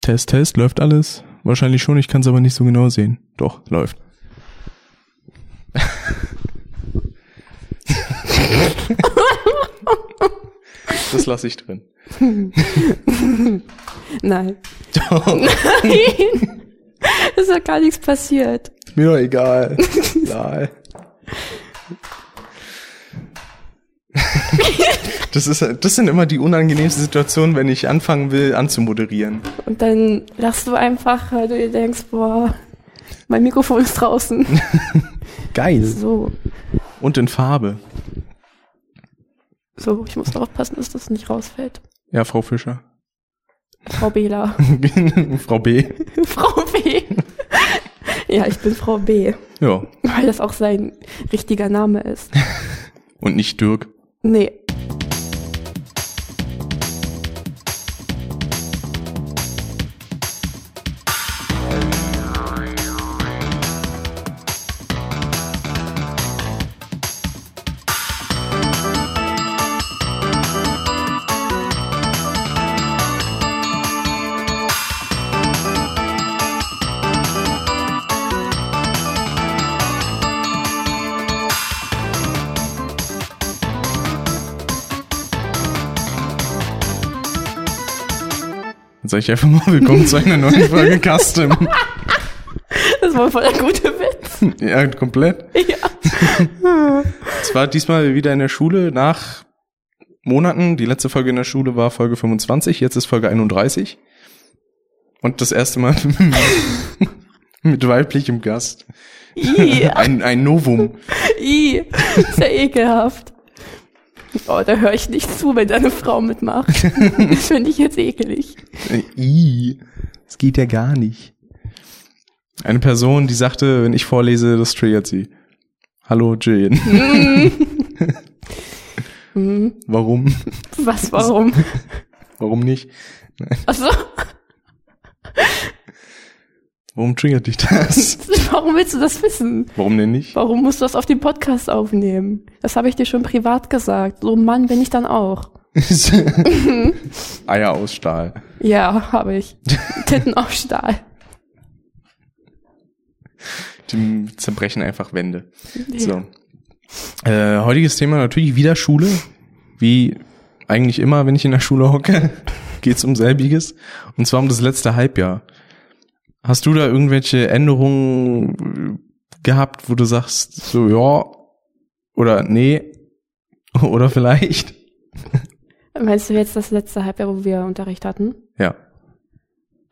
Test, Test, läuft alles? Wahrscheinlich schon, ich kann es aber nicht so genau sehen. Doch, läuft. das lasse ich drin. Nein. Doch, Nein. Es ist ja gar nichts passiert. ist mir doch egal. Egal. Das, ist, das sind immer die unangenehmsten Situationen, wenn ich anfangen will, anzumoderieren. Und dann lachst du einfach, weil du dir denkst, boah, mein Mikrofon ist draußen. Geil. So, Und in Farbe. so, ich muss aufpassen, dass das nicht rausfällt. Ja, Frau Fischer. Frau Bela. Frau B. Frau B. Ja, ich bin Frau B. Ja. Weil das auch sein richtiger Name ist. Und nicht Dirk. Nee. Sage ich einfach mal willkommen zu einer neuen Folge Custom. Das war voll der gute Witz. Ja, komplett. Ja. Es war diesmal wieder in der Schule nach Monaten. Die letzte Folge in der Schule war Folge 25, jetzt ist Folge 31. Und das erste Mal mit weiblichem Gast. I, Ein, ein Novum. I. Ist ja ekelhaft. Oh, da höre ich nicht zu, wenn deine Frau mitmacht. Das finde ich jetzt ekelig. I, das geht ja gar nicht. Eine Person, die sagte, wenn ich vorlese, das triggert sie. Hallo Jane. Hm, Warum? Was, warum? Warum nicht? Also, Warum triggert dich das? warum willst du das wissen? Warum denn nicht? Warum musst du das auf dem Podcast aufnehmen? Das habe ich dir schon privat gesagt. So ein Mann bin ich dann auch. Eier aus Stahl. Ja, habe ich. Titten auf Stahl. Die zerbrechen einfach Wände. So. Äh, heutiges Thema natürlich wieder Schule. Wie eigentlich immer, wenn ich in der Schule hocke, geht's um selbiges. Und zwar um das letzte Halbjahr. Hast du da irgendwelche Änderungen gehabt, wo du sagst, so ja oder nee oder vielleicht? Meinst du jetzt das letzte Halbjahr, wo wir Unterricht hatten? Ja.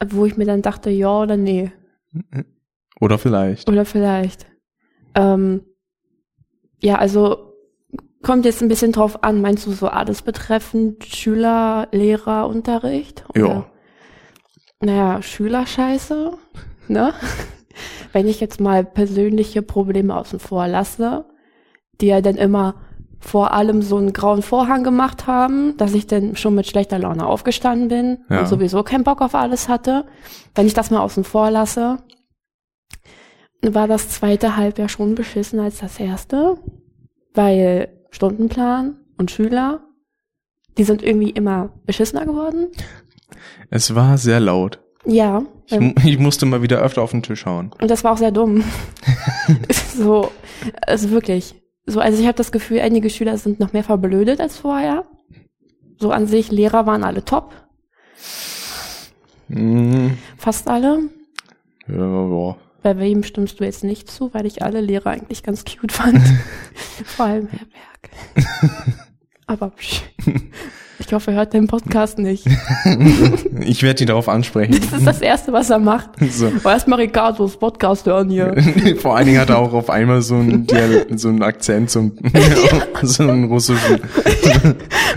Wo ich mir dann dachte, ja oder nee. Oder vielleicht. Oder vielleicht. Ähm, ja, also kommt jetzt ein bisschen drauf an. Meinst du so alles betreffend Schüler, Lehrer, Unterricht? Ja. Naja, Schülerscheiße, ne? Wenn ich jetzt mal persönliche Probleme außen vor lasse, die ja dann immer vor allem so einen grauen Vorhang gemacht haben, dass ich dann schon mit schlechter Laune aufgestanden bin Ja. und sowieso keinen Bock auf alles hatte. Wenn ich das mal außen vor lasse, war das zweite Halbjahr schon beschissen als das erste, weil Stundenplan und Schüler, die sind irgendwie immer beschissener geworden. Es war sehr laut. Ja, Ich, mu- ich musste mal wieder öfter auf den Tisch hauen. und das war auch sehr dumm. so, also wirklich. So, also ich habe das Gefühl, einige Schüler sind noch mehr verblödet als vorher. So an sich, Lehrer waren alle top, Mm, fast alle. ja, ja. Bei wem stimmst du jetzt nicht zu, weil ich alle Lehrer eigentlich ganz cute fand. Vor allem Herr Berg. Aber psch. Ich hoffe, er hört den Podcast nicht. Ich werde ihn darauf ansprechen. Das ist das Erste, was er macht. So. Aber erstmal Ricardos Podcast hören hier. Vor allen Dingen hat er auch auf einmal so einen, so einen Akzent, so einen, so einen russischen.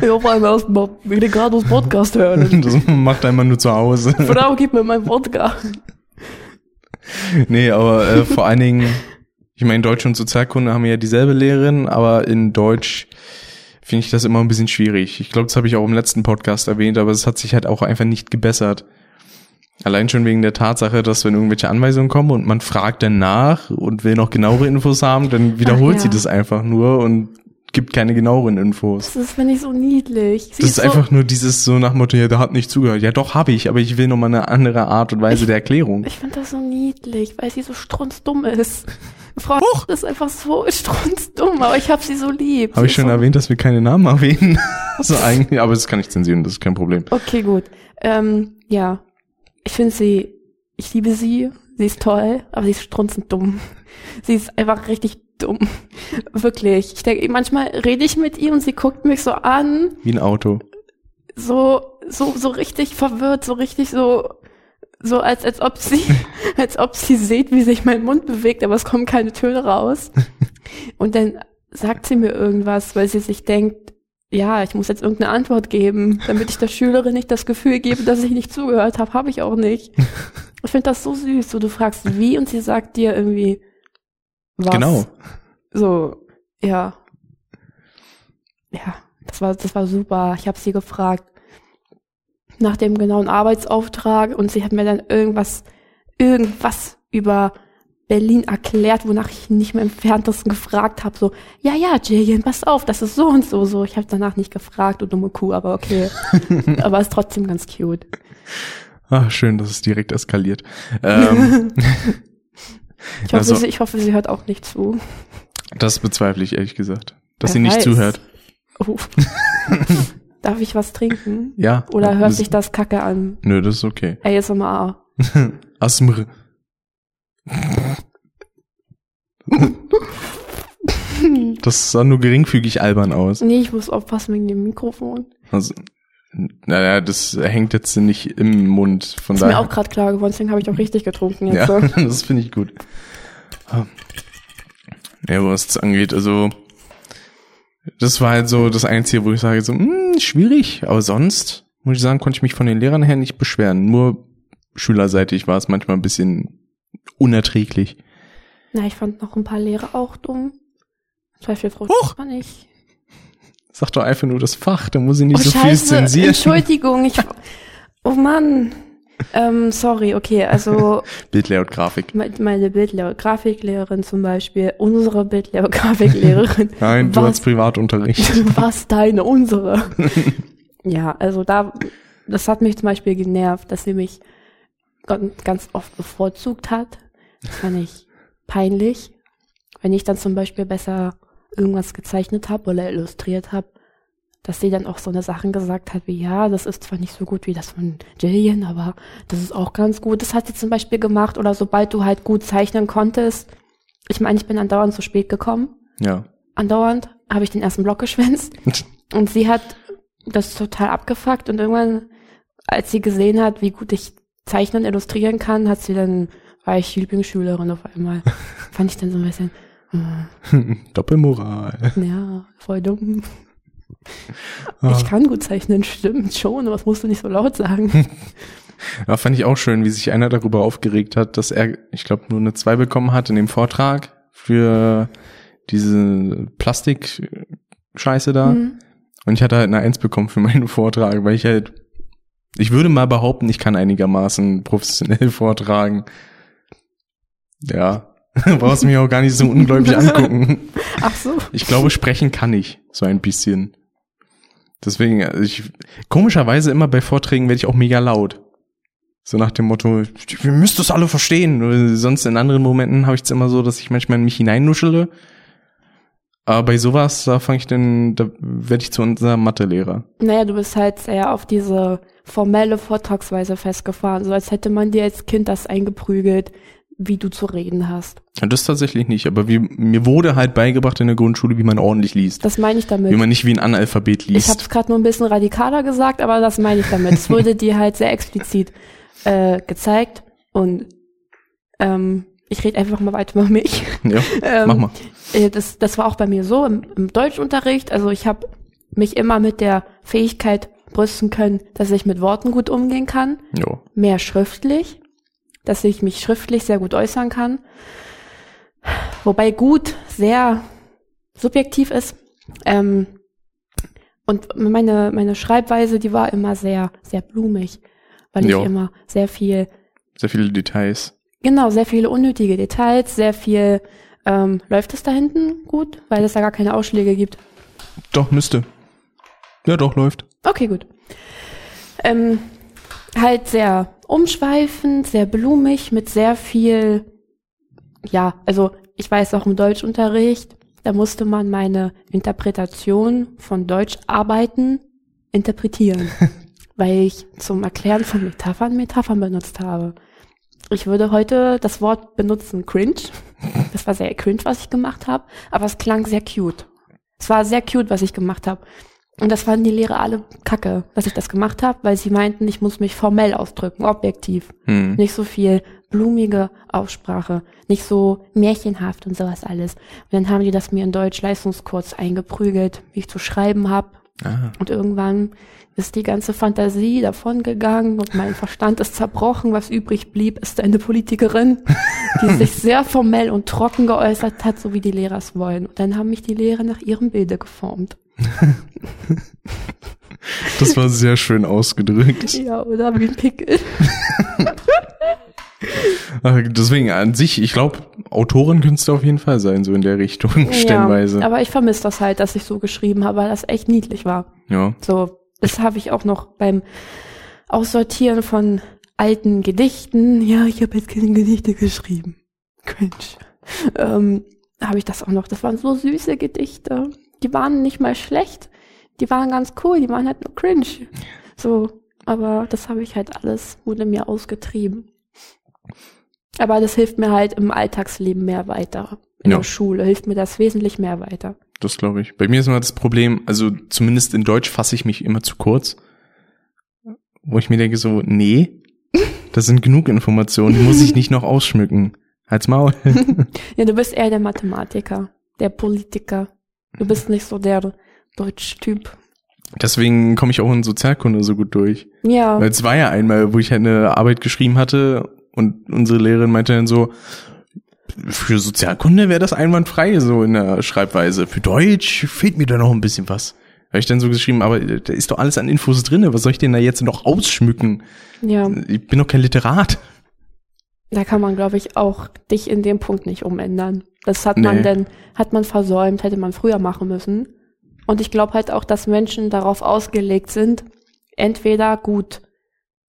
Ich hoffe, einmal erstmal Ricardos Podcast hören. Das macht er immer nur zu Hause. Frau, gib mir meinen Wodka. Nee, aber äh, vor allen Dingen, ich meine, Deutsch und Sozialkunde haben ja dieselbe Lehrerin, aber in Deutsch finde ich das immer ein bisschen schwierig. Ich glaube, das habe ich auch im letzten Podcast erwähnt, aber es hat sich halt auch einfach nicht gebessert. Allein schon wegen der Tatsache, dass wenn irgendwelche Anweisungen kommen und man fragt dann nach und will noch genauere Infos haben, dann wiederholt Ach ja. sie das einfach nur und gibt keine genaueren Infos. Das ist, finde ich, so niedlich. Sie Das ist so, einfach nur dieses so nach Motto, ja, der hat nicht zugehört. Ja, doch, habe ich, aber ich will nochmal eine andere Art und Weise der Erklärung. Ich finde das so niedlich, weil sie so strunzdumm ist. Frau ist einfach so strunzdumm, aber ich habe sie so lieb. Habe ich ist schon so, erwähnt, dass wir keine Namen erwähnen? so eigentlich, aber das kann ich zensieren, das ist kein Problem. Okay, gut. Ähm, ja. Ich finde sie, ich liebe sie, sie ist toll, aber sie ist strunzend dumm. Sie ist einfach richtig dumm. Wirklich. Ich denke, manchmal rede ich mit ihr und sie guckt mich so an, Wie ein Auto. so, so, so richtig verwirrt, so richtig so, so als, als ob sie, als ob sie sieht, wie sich mein Mund bewegt, aber es kommen keine Töne raus. Und dann sagt sie mir irgendwas, weil sie sich denkt, ja, ich muss jetzt irgendeine Antwort geben, damit ich der Schülerin nicht das Gefühl gebe, dass ich nicht zugehört habe, habe ich auch nicht. Ich finde das so süß, so du fragst wie und sie sagt dir irgendwie was. Genau. So, ja. Ja, das war, das war super. Ich habe sie gefragt nach dem genauen Arbeitsauftrag und sie hat mir dann irgendwas, irgendwas über Berlin erklärt, wonach ich nicht mehr im entferntesten gefragt habe. So, ja, ja, Jillian, pass auf, das ist so und so. So, ich habe danach nicht gefragt, du dumme Kuh, aber okay. aber ist trotzdem ganz cute. Ah, schön, dass es direkt eskaliert. Ähm, Ich hoffe, Also- sie, ich hoffe, sie hört auch nicht zu. das bezweifle ich ehrlich gesagt. Dass Wer sie nicht weiß. zuhört. Oh. Darf ich was trinken? Ja. Oder hört sich das kacke an? Nö, das ist okay. ASMR. Asmr. Das sah nur geringfügig albern aus. Nee, ich muss aufpassen wegen dem Mikrofon. Also, naja, das hängt jetzt nicht im Mund. Von Ist mir daher. auch gerade klar geworden, deswegen habe ich auch richtig getrunken jetzt. ja, So. das finde ich gut. Ja, was das angeht, also das war halt so das Einzige, wo ich sage so, hm, schwierig, aber sonst muss ich sagen, konnte ich mich von den Lehrern her nicht beschweren. Nur schülerseitig war es manchmal ein bisschen unerträglich. Na, ich fand noch ein paar Lehrer auch dumm. Zum Beispiel Frau Huch! Nicht. Sag doch einfach nur das Fach, da muss ich nicht Oh, so viel scheiße, zensieren. Entschuldigung, ich, oh Mann. Ähm, sorry, okay, also Bildlayout, Grafik. me- meine Bildlehrer, Grafiklehrerin zum Beispiel, unsere Bildlehrer, Grafiklehrerin. Nein, du Was? hast Privatunterricht. Was deine, unsere. ja, also da, das hat mich zum Beispiel genervt, dass sie mich ganz, ganz oft bevorzugt hat. Das fand ich peinlich. Wenn ich dann zum Beispiel besser irgendwas gezeichnet habe oder illustriert habe, dass sie dann auch so eine Sachen gesagt hat wie, ja, das ist zwar nicht so gut wie das von Jillian, aber das ist auch ganz gut. Das hat sie zum Beispiel gemacht oder sobald du halt gut zeichnen konntest. Ich meine, ich bin andauernd zu spät gekommen Ja. andauernd habe ich den ersten Block geschwänzt und sie hat das total abgefuckt und irgendwann, als sie gesehen hat, wie gut ich zeichnen und illustrieren kann, hat sie dann, war ich Lieblingsschülerin auf einmal. Fand ich dann so ein bisschen, Doppelmoral. ja, voll dumm. Ah. Ich kann gut zeichnen, stimmt schon, aber das musst du nicht so laut sagen. Ja, fand ich auch schön, wie sich einer darüber aufgeregt hat, dass er, ich glaube, nur eine 2 bekommen hat in dem Vortrag für diese Plastik-Scheiße da. Mhm. Und ich hatte halt eine 1 bekommen für meinen Vortrag, weil ich halt, ich würde mal behaupten, ich kann einigermaßen professionell vortragen. Ja. Brauchst mich auch gar nicht so ungläubig angucken. Ach so. Ich glaube, sprechen kann ich so ein bisschen. Deswegen, also ich, komischerweise immer bei Vorträgen werde ich auch mega laut. So nach dem Motto, wir müsst das alle verstehen. Sonst in anderen Momenten habe ich es immer so, dass ich manchmal in mich hineinnuschele. Aber bei sowas, da fange ich dann, da werde ich zu unserem Mathelehrer. Naja, du bist halt sehr auf diese formelle Vortragsweise festgefahren, so als hätte man dir als Kind das eingeprügelt, wie du zu reden hast. Ja, Das tatsächlich nicht, aber wie, mir wurde halt beigebracht in der Grundschule, wie man ordentlich liest. Das meine ich damit. Wie man nicht wie ein Analphabet Ich liest. habe es gerade nur ein bisschen radikaler gesagt, aber das meine ich damit. Es wurde dir halt sehr explizit äh, gezeigt und ähm, ich rede einfach mal weiter über mich. ja, Ähm, mach mal. äh, Das, das war auch bei mir so im, im Deutschunterricht. Also ich habe mich immer mit der Fähigkeit brüsten können, dass ich mit Worten gut umgehen kann, Jo. mehr schriftlich, dass ich mich schriftlich sehr gut äußern kann. Wobei gut sehr subjektiv ist. Ähm, und meine, meine Schreibweise, die war immer sehr, sehr blumig, weil ich Jo. immer sehr viel Sehr viele Details. Genau, sehr viele unnötige Details, sehr viel, ähm, läuft es da hinten gut, weil es da gar keine Ausschläge gibt. Doch, müsste. Ja, doch, läuft. Okay, gut. Ähm, halt sehr umschweifend, sehr blumig, mit sehr viel, ja, also ich weiß auch im Deutschunterricht, da musste man meine Interpretation von Deutscharbeiten interpretieren, weil ich zum Erklären von Metaphern Metaphern benutzt habe. Ich würde heute das Wort benutzen, cringe. Das war sehr cringe, was ich gemacht habe, aber es klang sehr cute. Es war sehr cute, was ich gemacht habe. Und das fanden die Lehrer alle kacke, dass ich das gemacht habe, weil sie meinten, ich muss mich formell ausdrücken, objektiv. Hm. Nicht so viel blumige Aussprache, nicht so märchenhaft und sowas alles. Und dann haben die das mir in Deutsch Leistungskurs eingeprügelt, wie ich zu schreiben habe. Ah. Und irgendwann ist die ganze Fantasie davon gegangen und mein Verstand ist zerbrochen. Was übrig blieb, ist eine Politikerin, die sich sehr formell und trocken geäußert hat, so wie die Lehrer es wollen. Und dann haben mich die Lehrer nach ihrem Bilde geformt. Das war sehr schön ausgedrückt. Ja, oder wie ein Pickel. Deswegen an sich, ich glaube, Autorin könntest du auf jeden Fall sein, so in der Richtung, stellenweise. Ja, aber ich vermisse das halt, dass ich so geschrieben habe, weil das echt niedlich war. Ja. So, das habe ich auch noch beim Aussortieren von alten Gedichten. Ja, ich habe jetzt keine Gedichte geschrieben. Cringe. Ähm, habe ich das auch noch. Das waren so süße Gedichte. Die waren nicht mal schlecht. Die waren ganz cool. Die waren halt nur cringe. So, aber das habe ich halt alles, wurde mir ausgetrieben. Aber das hilft mir halt im Alltagsleben mehr weiter. In Ja. der Schule hilft mir das wesentlich mehr weiter. Das glaube ich. Bei mir ist immer das Problem, also zumindest in Deutsch fasse ich mich immer zu kurz. Wo ich mir denke so, nee, das sind genug Informationen, die muss ich nicht noch ausschmücken. Halt's Maul. Ja, du bist eher der Mathematiker, der Politiker. Du bist nicht so der Deutsch-Typ. Deswegen komme ich auch in Sozialkunde so gut durch. Ja, Weil es war ja einmal, wo ich halt eine Arbeit geschrieben hatte und unsere Lehrerin meinte dann so, für Sozialkunde wäre das einwandfrei so in der Schreibweise. Für Deutsch fehlt mir da noch ein bisschen was. Habe ich dann so geschrieben, aber da ist doch alles an Infos drinne. Was soll ich denn da jetzt noch ausschmücken? ja. Ich bin doch kein Literat. Da kann man, glaube ich, auch dich in dem Punkt nicht umändern. Das hat man Nee. denn, hat man versäumt, hätte man früher machen müssen. Und ich glaube halt auch, dass Menschen darauf ausgelegt sind, entweder gut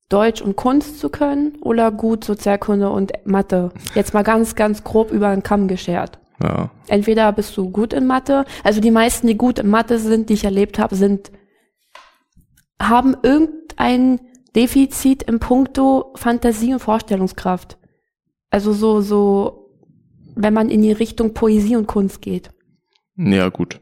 Deutsch und Kunst zu können oder gut Sozialkunde und Mathe. Jetzt mal ganz, ganz grob über den Kamm geschert. Ja. Entweder bist du gut in Mathe, also die meisten, die gut in Mathe sind, die ich erlebt habe, sind, haben irgendein Defizit im Punkto Fantasie und Vorstellungskraft. Also so, so, wenn man in die Richtung Poesie und Kunst geht. Ja, gut.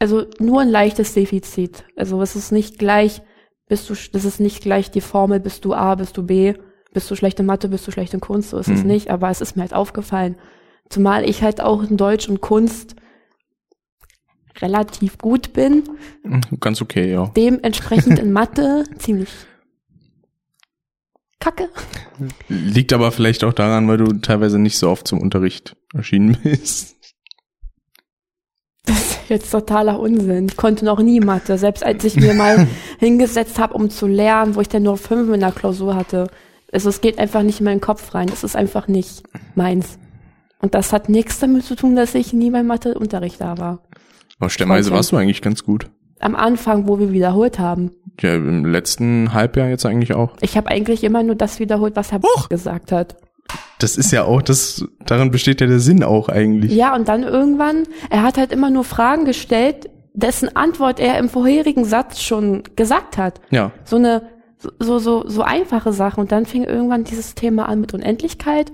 Also nur ein leichtes Defizit. Also es ist nicht gleich, bist du, das ist nicht gleich die Formel, bist du A, bist du B, bist du schlecht in Mathe, bist du schlecht in Kunst, so ist es Mhm. nicht, aber es ist mir halt aufgefallen. Zumal ich halt auch in Deutsch und Kunst relativ gut bin, Ganz okay, ja. dementsprechend in Mathe ziemlich kacke. Liegt aber vielleicht auch daran, weil du teilweise nicht so oft zum Unterricht erschienen bist. Das ist jetzt totaler Unsinn. Ich konnte noch nie Mathe. Selbst als ich mir mal hingesetzt habe, um zu lernen, wo ich dann nur fünf in der Klausur hatte. Also es geht einfach nicht in meinen Kopf rein. Es ist einfach nicht meins. Und das hat nichts damit zu tun, dass ich nie beim Matheunterricht da war. Aber stellenweise warst du eigentlich ganz gut. Am Anfang, wo wir wiederholt haben. Ja, im letzten Halbjahr jetzt eigentlich auch. Ich habe eigentlich immer nur das wiederholt, was Herr Huch! gesagt hat. Das ist ja auch, das, daran besteht ja der Sinn auch eigentlich. Ja, und dann irgendwann, er hat halt immer nur Fragen gestellt, dessen Antwort er im vorherigen Satz schon gesagt hat. Ja. so eine so so so einfache Sache und dann fing irgendwann dieses Thema an mit Unendlichkeit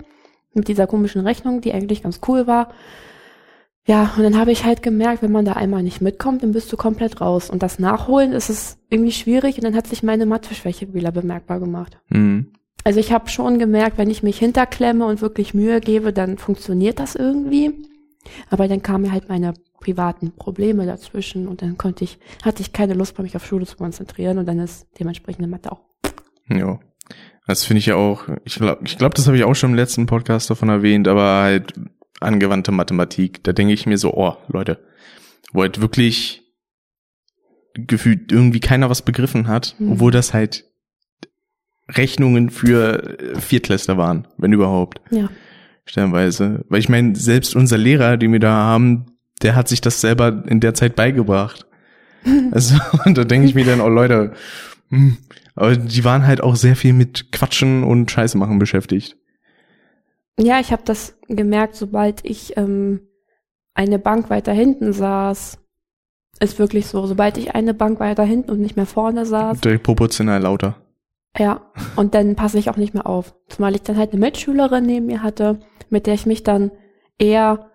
mit dieser komischen Rechnung, die eigentlich ganz cool war. Ja, und dann habe ich halt gemerkt, wenn man da einmal nicht mitkommt, dann bist du komplett raus und das Nachholen ist es irgendwie schwierig und dann hat sich meine Matheschwäche wieder bemerkbar gemacht. Mhm. Also ich habe schon gemerkt, wenn ich mich hinterklemme und wirklich Mühe gebe, dann funktioniert das irgendwie. Aber dann kamen halt meine privaten Probleme dazwischen und dann konnte ich, hatte ich keine Lust mehr, mich auf Schule zu konzentrieren und dann ist dementsprechend eine Mathe auch. Ja. Das finde ich ja auch, ich glaube, ich glaub, das habe ich auch schon im letzten Podcast davon erwähnt, aber halt angewandte Mathematik, da denke ich mir so, oh, Leute, wo halt wirklich gefühlt irgendwie keiner was begriffen hat, Mhm. obwohl das halt Rechnungen für äh, Viertklässler waren, wenn überhaupt, Ja. stellenweise. Weil ich meine, selbst unser Lehrer, den wir da haben, der hat sich das selber in der Zeit beigebracht. Also, und da denke ich mir dann, oh Leute, hm, aber die waren halt auch sehr viel mit Quatschen und Scheiße machen beschäftigt. Ja, ich habe das gemerkt, sobald ich ähm, eine Bank weiter hinten saß. Ist wirklich so, sobald ich eine Bank weiter hinten und nicht mehr vorne saß. Direkt proportional lauter. Ja, und dann passe ich auch nicht mehr auf. Zumal ich dann halt eine Mitschülerin neben mir hatte, mit der ich mich dann eher,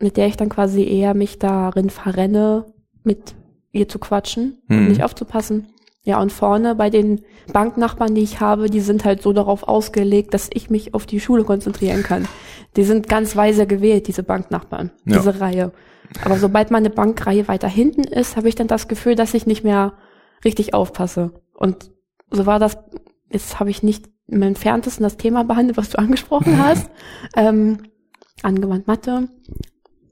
mit der ich dann quasi eher mich darin verrenne, mit ihr zu quatschen mhm. und nicht aufzupassen. Ja, und vorne bei den Banknachbarn, die ich habe, die sind halt so darauf ausgelegt, dass ich mich auf die Schule konzentrieren kann. Die sind ganz weise gewählt, diese Banknachbarn, ja. diese Reihe. Aber sobald meine Bankreihe weiter hinten ist, habe ich dann das Gefühl, dass ich nicht mehr richtig aufpasse. Und so war das, jetzt habe ich nicht im entferntesten das Thema behandelt, was du angesprochen hast. ähm, angewandt Mathe.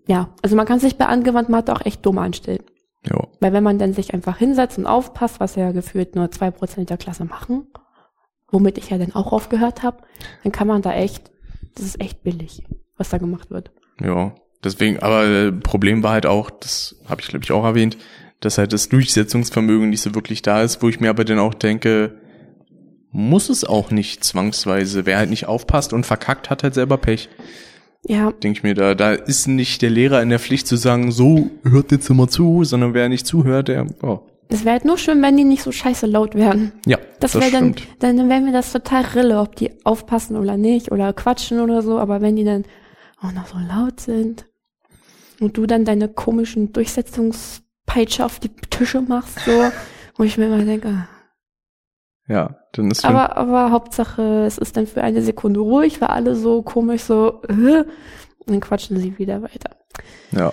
Ja, also man kann sich bei angewandt Mathe auch echt dumm anstellen. Ja. Weil wenn man dann sich einfach hinsetzt und aufpasst, was ja gefühlt nur zwei Prozent der Klasse machen, womit ich ja dann auch aufgehört habe, dann kann man da echt, das ist echt billig, was da gemacht wird. Ja, deswegen, aber äh, Problem war halt auch, das habe ich glaube ich auch erwähnt, dass halt das Durchsetzungsvermögen nicht so wirklich da ist, wo ich mir aber dann auch denke, muss es auch nicht zwangsweise. Wer halt nicht aufpasst und verkackt, hat halt selber Pech. Ja. Denke ich mir, da, da ist nicht der Lehrer in der Pflicht zu sagen, so, hört jetzt immer zu, sondern wer nicht zuhört, der, oh. Es wäre halt nur schön, wenn die nicht so scheiße laut wären. Ja. Das, das wäre dann, dann, dann wäre mir das total Rille, ob die aufpassen oder nicht oder quatschen oder so, aber wenn die dann auch noch so laut sind und du dann deine komischen Durchsetzungspeitsche auf die Tische machst, so, wo ich mir immer denke, ah. Ja, dann ist aber, aber Hauptsache, es ist dann für eine Sekunde ruhig, weil alle so komisch so, äh, und dann quatschen sie wieder weiter. Ja.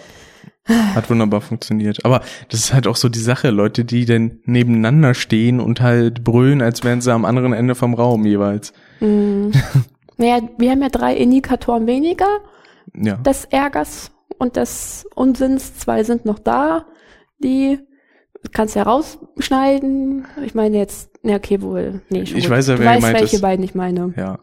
Hat wunderbar funktioniert. Aber das ist halt auch so die Sache, Leute, die denn nebeneinander stehen und halt brüllen, als wären sie am anderen Ende vom Raum jeweils. Mm. naja, wir haben ja drei Indikatoren weniger ja. des Ärgers und des Unsinns. Zwei sind noch da, die kannst ja rausschneiden. Ich meine jetzt, ja okay, wohl. Nee, ich gut. weiß ja, wer du weißt, welche ist. beiden ich meine. Ja.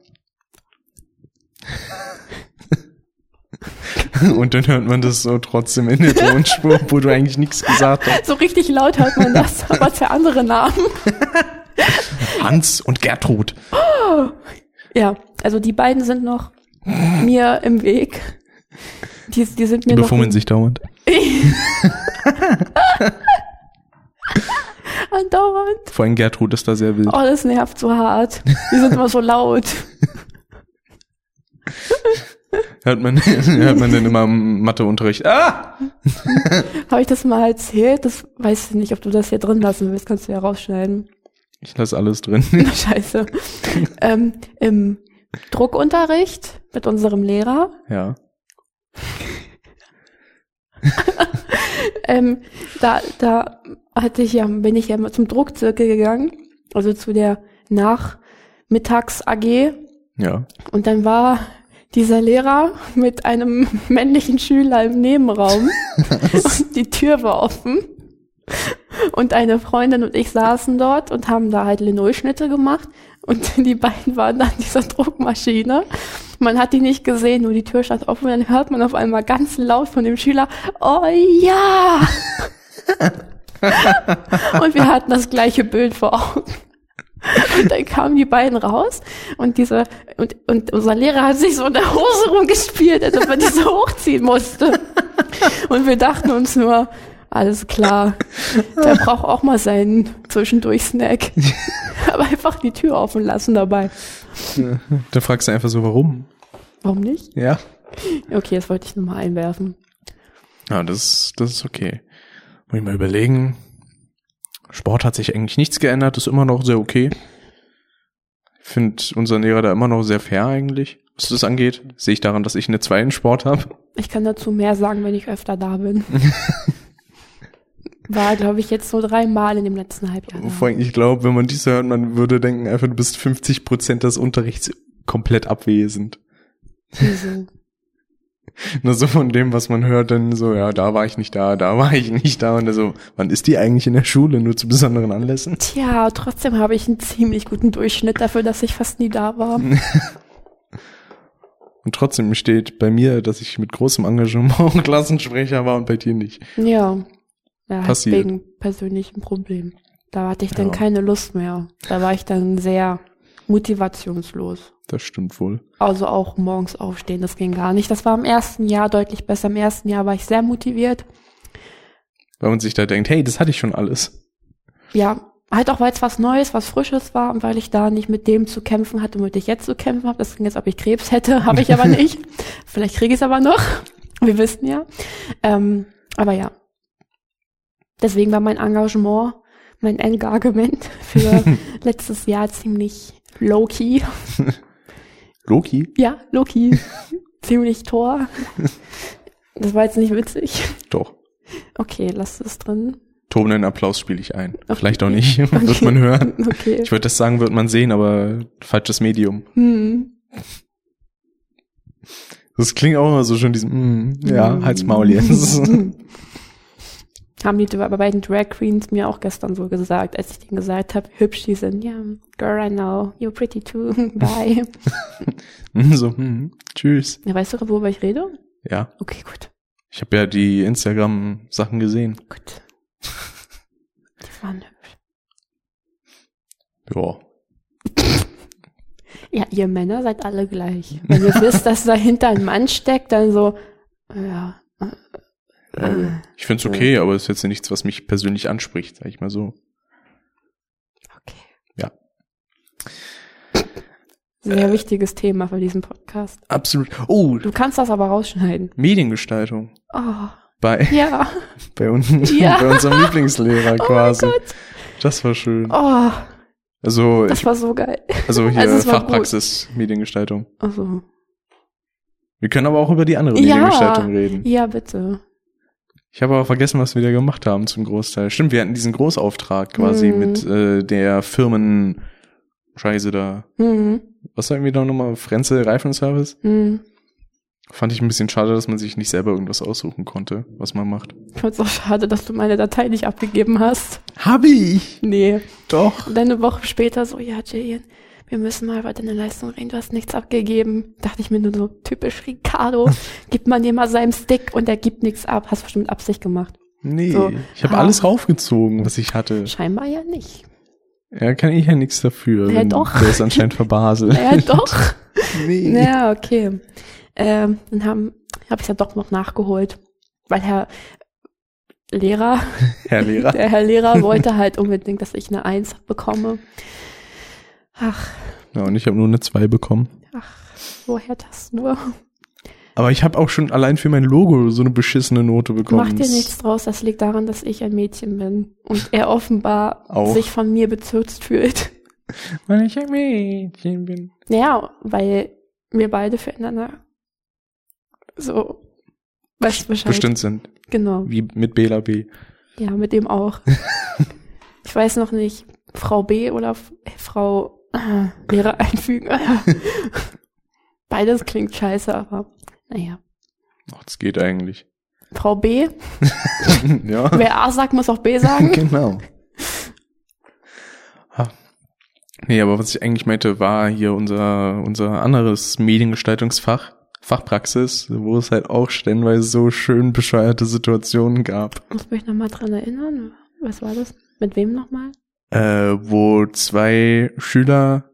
Und dann hört man das so trotzdem in der Tonspur, wo du eigentlich nichts gesagt hast. So richtig laut hört man das, aber für andere Namen. Hans und Gertrud. Ja, also die beiden sind noch mir im Weg. Die, die sind mir die befummeln sich dauernd. Andauernd. Vor allem Gertrud ist da sehr wild. Oh, das nervt so hart. Die sind immer so laut. hört man, hört man denn immer im Matheunterricht. Ah! Habe ich das mal erzählt? Das weiß ich nicht, ob du das hier drin lassen willst. Kannst du ja rausschneiden. Ich lasse alles drin. Scheiße. ähm, Im Druckunterricht mit unserem Lehrer. Ja. ähm, da, da hatte ich ja, bin ich ja mal zum Druckzirkel gegangen, also zu der Nachmittags AG. Ja. Und dann war dieser Lehrer mit einem männlichen Schüler im Nebenraum und die Tür war offen. Und eine Freundin und ich saßen dort und haben da halt Linolschnitte gemacht. Und die beiden waren an dieser Druckmaschine. Man hat die nicht gesehen, nur die Tür stand offen. Und dann hört man auf einmal ganz laut von dem Schüler, oh ja! Und wir hatten das gleiche Bild vor Augen. Und dann kamen die beiden raus und diese und, und unser Lehrer hat sich so in der Hose rumgespielt, als ob er die so hochziehen musste. Und wir dachten uns nur, alles klar, der braucht auch mal seinen Zwischendurch-Snack. Aber einfach die Tür offen lassen dabei. Da fragst du einfach so, warum? Warum nicht? Ja. Okay, das wollte ich nochmal einwerfen. Ja, das, das ist okay. Muss ich mal überlegen. Sport hat sich eigentlich nichts geändert, ist immer noch sehr okay. Ich finde unseren Lehrer da immer noch sehr fair eigentlich, was das angeht. Sehe ich daran, dass ich eine 2 in Sport habe. Ich kann dazu mehr sagen, wenn ich öfter da bin. War, glaube ich, jetzt so dreimal in dem letzten Halbjahr. Vor allem, ich glaube, wenn man dies hört, man würde denken, einfach du bist 50 Prozent des Unterrichts komplett abwesend. Wieso? Nur so von dem, was man hört, dann so, ja, da war ich nicht da, da war ich nicht da. Und so, wann ist die eigentlich in der Schule? Nur zu besonderen Anlässen? Tja, trotzdem habe ich einen ziemlich guten Durchschnitt dafür, dass ich fast nie da war. Und trotzdem steht bei mir, dass ich mit großem Engagement Klassensprecher war und bei dir nicht. Ja. Ja, Passiert. wegen persönlichen Problemen. Da hatte ich dann Ja. keine Lust mehr. Da war ich dann sehr motivationslos. Das stimmt wohl. Also auch morgens aufstehen, das ging gar nicht. Das war im ersten Jahr deutlich besser. Im ersten Jahr war ich sehr motiviert. Weil man sich da denkt, hey, das hatte ich schon alles. Ja, halt auch, weil es was Neues, was Frisches war und weil ich da nicht mit dem zu kämpfen hatte, womit ich jetzt zu kämpfen habe. Das klingt jetzt, ob ich Krebs hätte, habe ich aber nicht. Vielleicht kriege ich es aber noch. Wir wissen ja. Ähm, aber ja. Deswegen war mein Engagement, mein Engagement für letztes Jahr ziemlich low-key. Loki? Ja, low-key. ziemlich Tor. Das war jetzt nicht witzig. Doch. Okay, lass es drin. Tobenden Applaus spiele ich ein. Okay. Vielleicht auch nicht. Wird man hören. Okay. Ich würde das sagen, wird man sehen, aber falsches Medium. Hm. Das klingt auch immer so schön, diesen, mm, ja, halt's Maul jetzt. Haben die bei beiden Drag Queens mir auch gestern so gesagt, als ich denen gesagt habe, hübsch die sind. Ja, girl, I know. You're pretty too. Bye. so, mm, tschüss. ja, weißt du, worüber ich rede? Ja, Okay, gut. ich habe ja die Instagram-Sachen gesehen. Gut. Die waren hübsch. Ja. Ja, ihr Männer seid alle gleich. Wenn ihr wisst, dass dahinter ein Mann steckt, dann so, ja. Äh, äh, Ich find's okay, aber es ist jetzt nichts, was mich persönlich anspricht, sag ich mal so. Okay. Ja. Sehr wichtiges Thema für diesen Podcast. Absolut. Oh, Du kannst das aber rausschneiden. Mediengestaltung. Oh, Bei, ja. bei, uns, Ja. bei unserem Lieblingslehrer quasi. Oh mein Gott. Das war schön. Oh, Also, das ich, war so geil. also hier also es Fachpraxis, Mediengestaltung. Also, Wir können aber auch über die andere Ja. Mediengestaltung reden. ja, bitte. Ich habe aber vergessen, was wir da gemacht haben zum Großteil. Stimmt, wir hatten diesen Großauftrag quasi Mhm. mit äh, der Firmen Scheiße da. Mhm. Was sagen wir da nochmal? Frenzel Reifenservice? Mhm. Fand ich ein bisschen schade, dass man sich nicht selber irgendwas aussuchen konnte, was man macht. Ich fand's auch schade, dass du meine Datei nicht abgegeben hast. Hab ich! Nee. Doch. Und dann eine Woche später so, ja, Jillian, wir müssen mal über deine Leistung reden, du hast nichts abgegeben. Dachte ich mir nur so, typisch Ricardo, gibt man dir mal seinem Stick und er gibt nichts ab. Hast du bestimmt Absicht gemacht. Nee, So. ich habe Ah. alles raufgezogen, was ich hatte. Scheinbar ja nicht. Ja, kann ich ja nichts dafür. Ja, doch. Der ist anscheinend verbaselt. Naja, doch. nee. Naja, okay. Ähm, dann habe ich ja doch noch nachgeholt, weil Herr Lehrer, Herr Lehrer. der Herr Lehrer wollte halt unbedingt, dass ich eine Eins bekomme. Ach, Ja, und ich habe nur eine 2 bekommen. ach, woher das nur? Aber ich habe auch schon allein für mein Logo so eine beschissene Note bekommen. Mach dir nichts draus, das liegt daran, dass ich ein Mädchen bin und er offenbar Auch. sich von mir bezürzt fühlt. Weil ich ein Mädchen bin. Naja, weil wir beide füreinander so, weißt du Bescheid. Bestimmt sind. Genau. Wie mit Bela B. Ja, mit dem auch. ich weiß noch nicht, Frau B oder Frau äh, Lehrer einfügen. Beides klingt scheiße, aber naja. Ach, das geht eigentlich. Frau B, ja. wer A sagt, muss auch B sagen. genau. Nee, aber was ich eigentlich meinte, war hier unser, unser anderes Mediengestaltungsfach, Fachpraxis, wo es halt auch stellenweise so schön bescheuerte Situationen gab. Muss mich nochmal dran erinnern. Was war das? Mit wem nochmal? Äh, wo zwei Schüler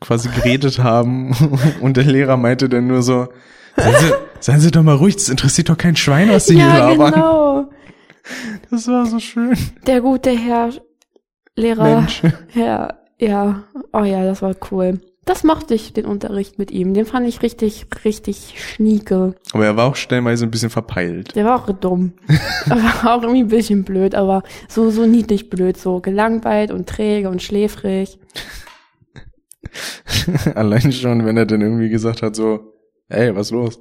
quasi geredet haben und der Lehrer meinte dann nur so, seien Sie, seien Sie doch mal ruhig, das interessiert doch kein Schwein, was Sie hier ja, labern. genau. Das war so schön. Der gute Herr Lehrer. Mensch. Herr, ja. Oh ja, das war cool. Das mochte ich, den Unterricht mit ihm. Den fand ich richtig, richtig schnieke. Aber er war auch stellenweise ein bisschen verpeilt. Der war auch dumm. aber auch irgendwie ein bisschen blöd, aber so, so niedlich blöd, so gelangweilt und träge und schläfrig. Allein schon, wenn er dann irgendwie gesagt hat, so, ey, was los?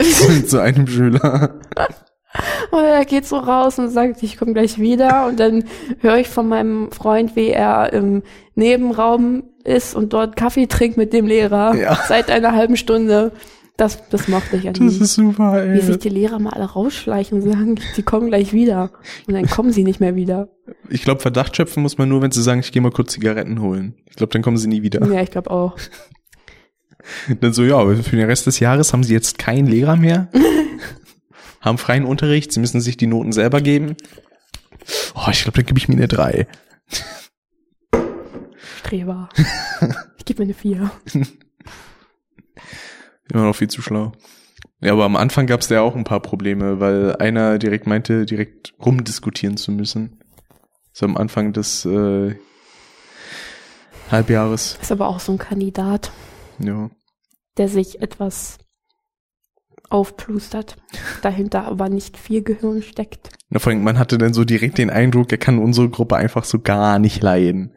Zu einem Schüler. Und er geht so raus und sagt, ich komme gleich wieder. Und dann höre ich von meinem Freund, wie er im Nebenraum ist und dort Kaffee trinkt mit dem Lehrer. Ja. Seit einer halben Stunde. Das, das mochte ich an. Das ist super, Wie sich ey. die Lehrer mal alle rausschleichen und sagen, die kommen gleich wieder. Und dann kommen sie nicht mehr wieder. Ich glaube, Verdacht schöpfen muss man nur, wenn sie sagen, ich gehe mal kurz Zigaretten holen. Ich glaube, dann kommen sie nie wieder. Ja, ich glaube auch. Dann so, ja, für den Rest des Jahres haben sie jetzt keinen Lehrer mehr, haben freien Unterricht, sie müssen sich die Noten selber geben. Oh, ich glaube, da gebe ich mir eine drei. Streber. Ich gebe mir eine vier. Immer noch viel zu schlau. Ja, aber am Anfang gab es da auch ein paar Probleme, weil einer direkt meinte, direkt rumdiskutieren zu müssen. So am Anfang des äh, Halbjahres. Ist aber auch so ein Kandidat, Ja. der sich etwas aufplustert, dahinter aber nicht viel Gehirn steckt. Na, vor allem, man hatte dann so direkt den Eindruck, er kann unsere Gruppe einfach so gar nicht leiden.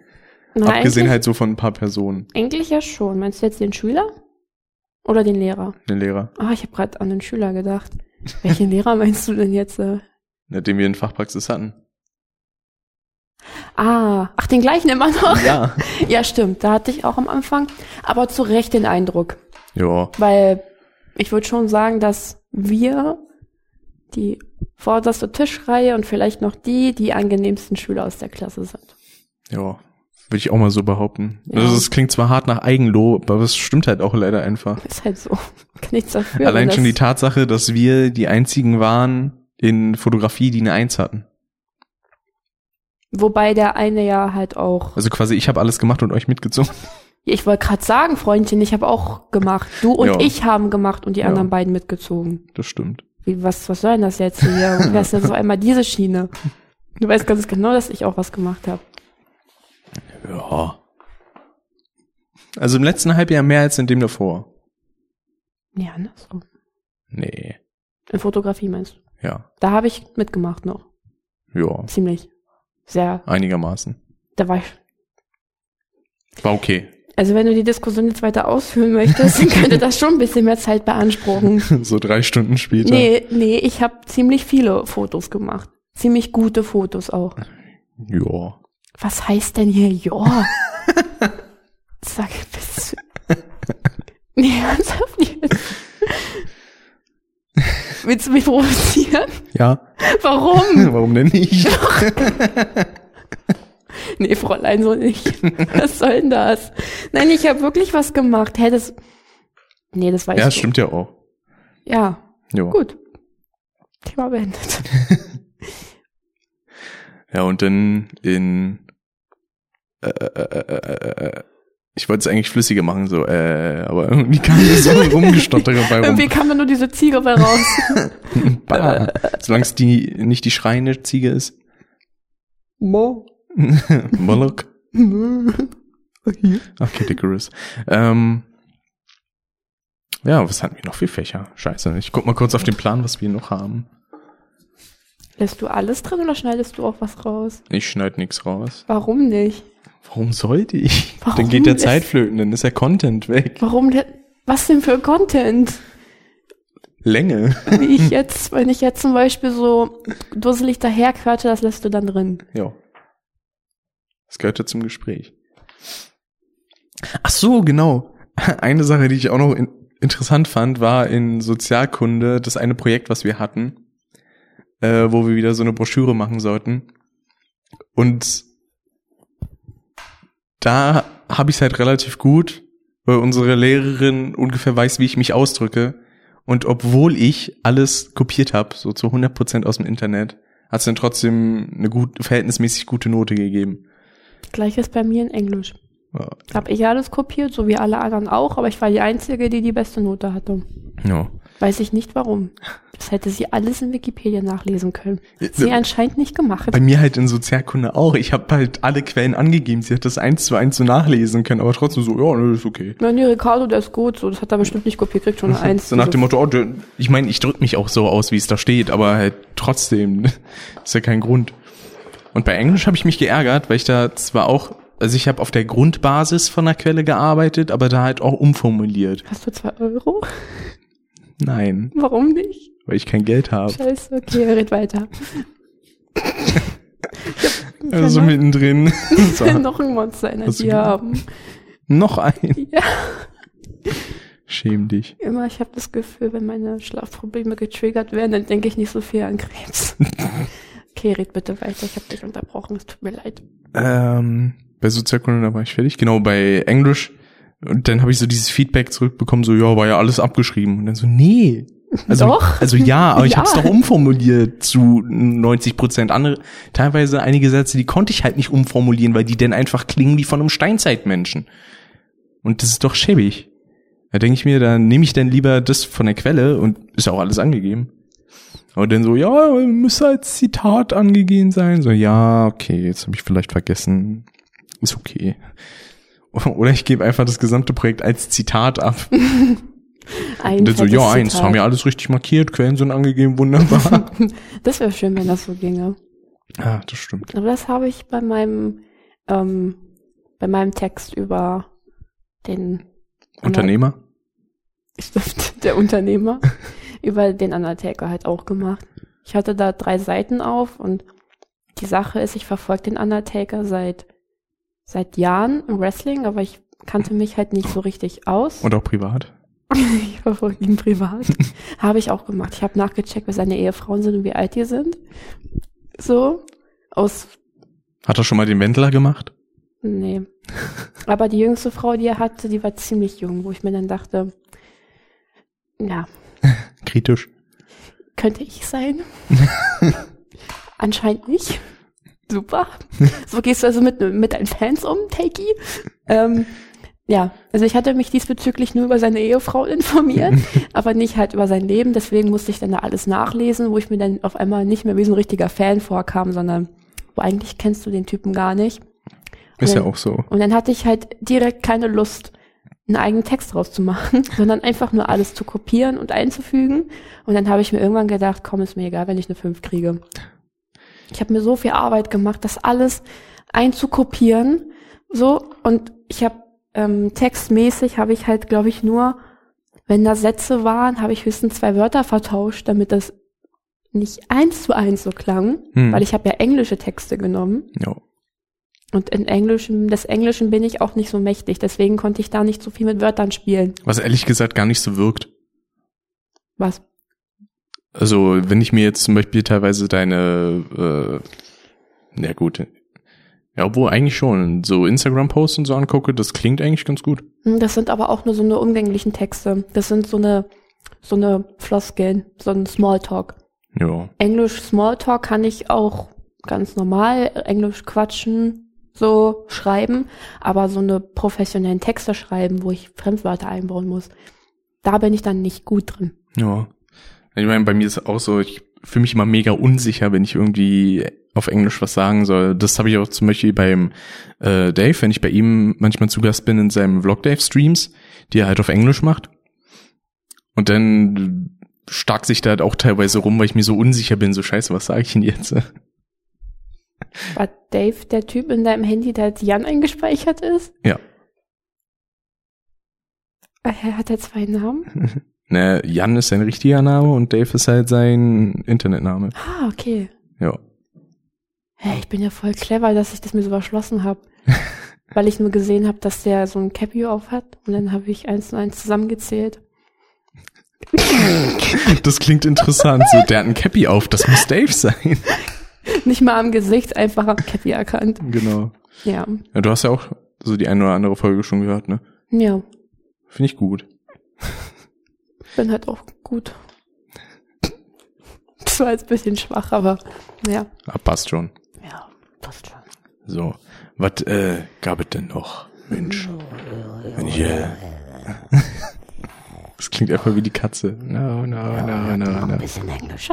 Na, Abgesehen halt so von ein paar Personen, eigentlich ja schon. Meinst du jetzt den Schüler oder den Lehrer? den Lehrer. Ah, ich habe gerade an den Schüler gedacht. Welchen Lehrer meinst du denn jetzt? Äh? Nachdem wir in Fachpraxis hatten. Ah, ach, den gleichen immer noch? Ja. Ja, stimmt. Da hatte ich auch am Anfang, aber zu Recht den Eindruck. Ja. Weil ich würde schon sagen, dass wir die vorderste Tischreihe und vielleicht noch die, die angenehmsten Schüler aus der Klasse sind. Ja. Würde ich auch mal so behaupten. Ja. Also es klingt zwar hart nach Eigenlob, aber es stimmt halt auch leider einfach. Ist halt so. Kann nichts dafür. Allein schon die Tatsache, dass wir die einzigen waren in Fotografie, die eine Eins hatten. Wobei der eine ja halt auch. Also quasi ich habe alles gemacht und euch mitgezogen. Ich wollte gerade sagen, Freundchen, ich habe auch gemacht. Du und Ja. ich haben gemacht und die Ja. anderen beiden mitgezogen. Das stimmt. Wie, was, was soll denn das jetzt hier? Das ist jetzt auf einmal diese Schiene. Du weißt ganz genau, dass ich auch was gemacht habe. Ja. Also im letzten Halbjahr mehr als in dem davor. Ja, andersrum. Nee. In Fotografie meinst du? Ja. Da habe ich mitgemacht noch. Ja. Ziemlich. Sehr. Einigermaßen. Da war ich. War okay. Also wenn du die Diskussion jetzt weiter ausführen möchtest, dann könnte das schon ein bisschen mehr Zeit beanspruchen. so drei Stunden später. Nee, nee, ich habe ziemlich viele Fotos gemacht. Ziemlich gute Fotos auch. Ja. Was heißt denn hier ja? Sag bist du. Nee, ernsthaft jetzt. Willst du mich provozieren? Ja. Warum? Warum denn nicht? Nee, Fräulein, so nicht. Was soll denn das? Nein, ich habe wirklich was gemacht. Hä, das. Nee, das weiß ja, ich. stimmt ja auch. Ja, Ja. gut. Thema beendet. Ja, und dann in äh, äh, äh, äh, äh, ich wollte es eigentlich flüssiger machen, so, äh, aber irgendwie kam das so rumgestottere bei rum. Irgendwie kam da nur diese Ziege bei raus. Solange es die nicht die schreiende Ziege ist. Mo. Moloch. Okay, Dickerus. Ähm, ja, was hatten wir noch für Fächer? Scheiße, ich guck mal kurz auf den Plan, was wir noch haben. Lässt du alles drin oder schneidest du auch was raus? Ich schneid nix raus. Warum nicht? Warum sollte ich? Warum dann geht der lässt- Zeit flöten, dann ist der Content weg. Warum denn? Was denn für Content? Länge. Wie ich jetzt, wenn ich jetzt zum Beispiel so dusselig daherquatsche, das lässt du dann drin. Ja. Das gehörte zum Gespräch. Ach so, genau. Eine Sache, die ich auch noch in, interessant fand, war in Sozialkunde das eine Projekt, was wir hatten, äh, wo wir wieder so eine Broschüre machen sollten. Und da habe ich es halt relativ gut, weil unsere Lehrerin ungefähr weiß, wie ich mich ausdrücke. Und obwohl ich alles kopiert habe, so zu 100% aus dem Internet, hat es dann trotzdem eine gut, verhältnismäßig gute Note gegeben. Gleiches bei mir in Englisch. Ja. Hab ich alles kopiert, so wie alle anderen auch, aber ich war die Einzige, die die beste Note hatte. ja. Weiß ich nicht warum. Das hätte sie alles in Wikipedia nachlesen können. Hat sie Äh, anscheinend nicht gemacht. Bei mir halt in Sozialkunde auch. Ich habe halt alle Quellen angegeben. Sie hat das eins zu eins so nachlesen können, aber trotzdem so, ja, ne, ist okay. Na, nee, Ricardo, der ist gut, so, das hat er bestimmt nicht kopiert, kriegt schon eine Eins. So nach dem Motto, oh, ich meine, ich drück mich auch so aus, wie es da steht, aber halt trotzdem, ist ja kein Grund. Und bei Englisch habe ich mich geärgert, weil ich da zwar auch, also ich habe auf der Grundbasis von der Quelle gearbeitet, aber da halt auch umformuliert. Hast du zwei Euro? Nein, Warum nicht? weil ich kein Geld habe. Scheiße, okay, red weiter. Also mittendrin. Ich will so, noch ein Monster Energie ge- haben. noch ein. Ja. Schäm dich. Immer, ich habe das Gefühl, wenn meine Schlafprobleme getriggert werden, dann denke ich nicht so viel an Krebs. okay, red bitte weiter, ich habe dich unterbrochen, es tut mir leid. Ähm, bei Sozialkunde, da war ich fertig. Genau, bei Englisch Und dann habe ich so dieses Feedback zurückbekommen, so, ja, war ja alles abgeschrieben. Und dann so, nee. Also, Doch. also ja, aber ich Ja. habe es doch umformuliert zu 90 Prozent. Andere, teilweise einige Sätze, die konnte ich halt nicht umformulieren, weil die dann einfach klingen wie von einem Steinzeitmenschen. Und das ist doch schäbig. Da denke ich mir, dann nehme ich dann lieber das von der Quelle und ist auch alles angegeben. Aber dann so, ja, müsste als Zitat angegeben sein. So, ja, okay, jetzt habe ich vielleicht vergessen. Ist okay. Oder ich gebe einfach das gesamte Projekt als Zitat ab. Ein Und dann so, ja, eins, Zitat. haben ja alles richtig markiert, Quellen sind angegeben, wunderbar. Das wäre schön, wenn das so ginge. ah, das stimmt. Aber das habe ich bei meinem, ähm, bei meinem Text über den Unternehmer? Stimmt, der Unternehmer, über den Undertaker halt auch gemacht. Ich hatte da drei Seiten auf und die Sache ist, ich verfolge den Undertaker seit, seit Jahren im Wrestling, aber ich kannte mich halt nicht so richtig aus. Und auch privat? ich verfolge ihn privat. habe ich auch gemacht. Ich habe nachgecheckt, wer seine Ehefrauen sind und wie alt die sind. So, aus Hat er schon mal den Wendler gemacht? Nee. Aber die jüngste Frau, die er hatte, die war ziemlich jung, wo ich mir dann dachte, ja, Kritisch. könnte ich sein? Anscheinend nicht. Super. So gehst du also mit, mit deinen Fans um, Takey. Ähm, ja, also ich hatte mich diesbezüglich nur über seine Ehefrau informiert, aber nicht halt über sein Leben. Deswegen musste ich dann da alles nachlesen, wo ich mir dann auf einmal nicht mehr wie so ein richtiger Fan vorkam, sondern wo eigentlich kennst du den Typen gar nicht. Ist ja dann- auch so. Und dann hatte ich halt direkt keine Lust, einen eigenen Text rauszumachen, sondern einfach nur alles zu kopieren und einzufügen. Und dann habe ich mir irgendwann gedacht, komm, ist mir egal, wenn ich eine 5 kriege. Ich habe mir so viel Arbeit gemacht, das alles einzukopieren. So, und ich habe ähm, textmäßig habe ich halt, glaube ich, nur, wenn da Sätze waren, habe ich höchstens zwei Wörter vertauscht, damit das nicht eins zu eins so klang, Hm. weil ich habe ja englische Texte genommen. Ja. Und in Englischen, des Englischen bin ich auch nicht so mächtig, deswegen konnte ich da nicht so viel mit Wörtern spielen. Was ehrlich gesagt gar nicht so wirkt. Was? Also, wenn ich mir jetzt zum Beispiel teilweise deine, äh, ja gut, ja, obwohl eigentlich schon, so Instagram-Posts und so angucke, das klingt eigentlich ganz gut. Hm, Das sind aber auch nur so eine umgänglichen Texte. Das sind so eine, so eine Floskeln, so ein Smalltalk. Ja. Englisch Smalltalk kann ich auch ganz normal, Englisch quatschen, so schreiben, aber so eine professionellen Texte schreiben, wo ich Fremdwörter einbauen muss, da bin ich dann nicht gut drin. Ja. Ich meine, bei mir ist auch so, ich fühle mich immer mega unsicher, wenn ich irgendwie auf Englisch was sagen soll. Das habe ich auch zum Beispiel beim äh, Dave, wenn ich bei ihm manchmal zu Gast bin in seinem Vlog Dave Streams, die er halt auf Englisch macht. Und dann stark sich da halt auch teilweise rum, weil ich mir so unsicher bin, so scheiße, was sage ich denn jetzt? War Dave der Typ in deinem Handy, der als Jan eingespeichert ist? Ja. Ah, Hat er zwei Namen? Ne, Jan ist sein richtiger Name und Dave ist halt sein Internetname. Ah, okay. Ja. Hey, ich bin ja voll clever, dass ich das mir so verschlossen habe. Weil ich nur gesehen habe, dass der so ein Cappy auf hat. Und dann habe ich eins und eins zusammengezählt. Das klingt interessant. So, der hat ein Cappy auf, das muss Dave sein. Nicht mal am Gesicht, einfach am Cappy erkannt. Genau. Ja. Ja, du hast ja auch so die eine oder andere Folge schon gehört, ne? Ja. Finde ich gut. Bin halt auch gut. Das war jetzt ein bisschen schwach, aber ja. Ah, passt schon. Ja, passt schon. So, was äh, gab es denn noch? Mensch. Wenn ich, äh, das klingt einfach wie die Katze. No, no, no, no, no. bisschen Englisch.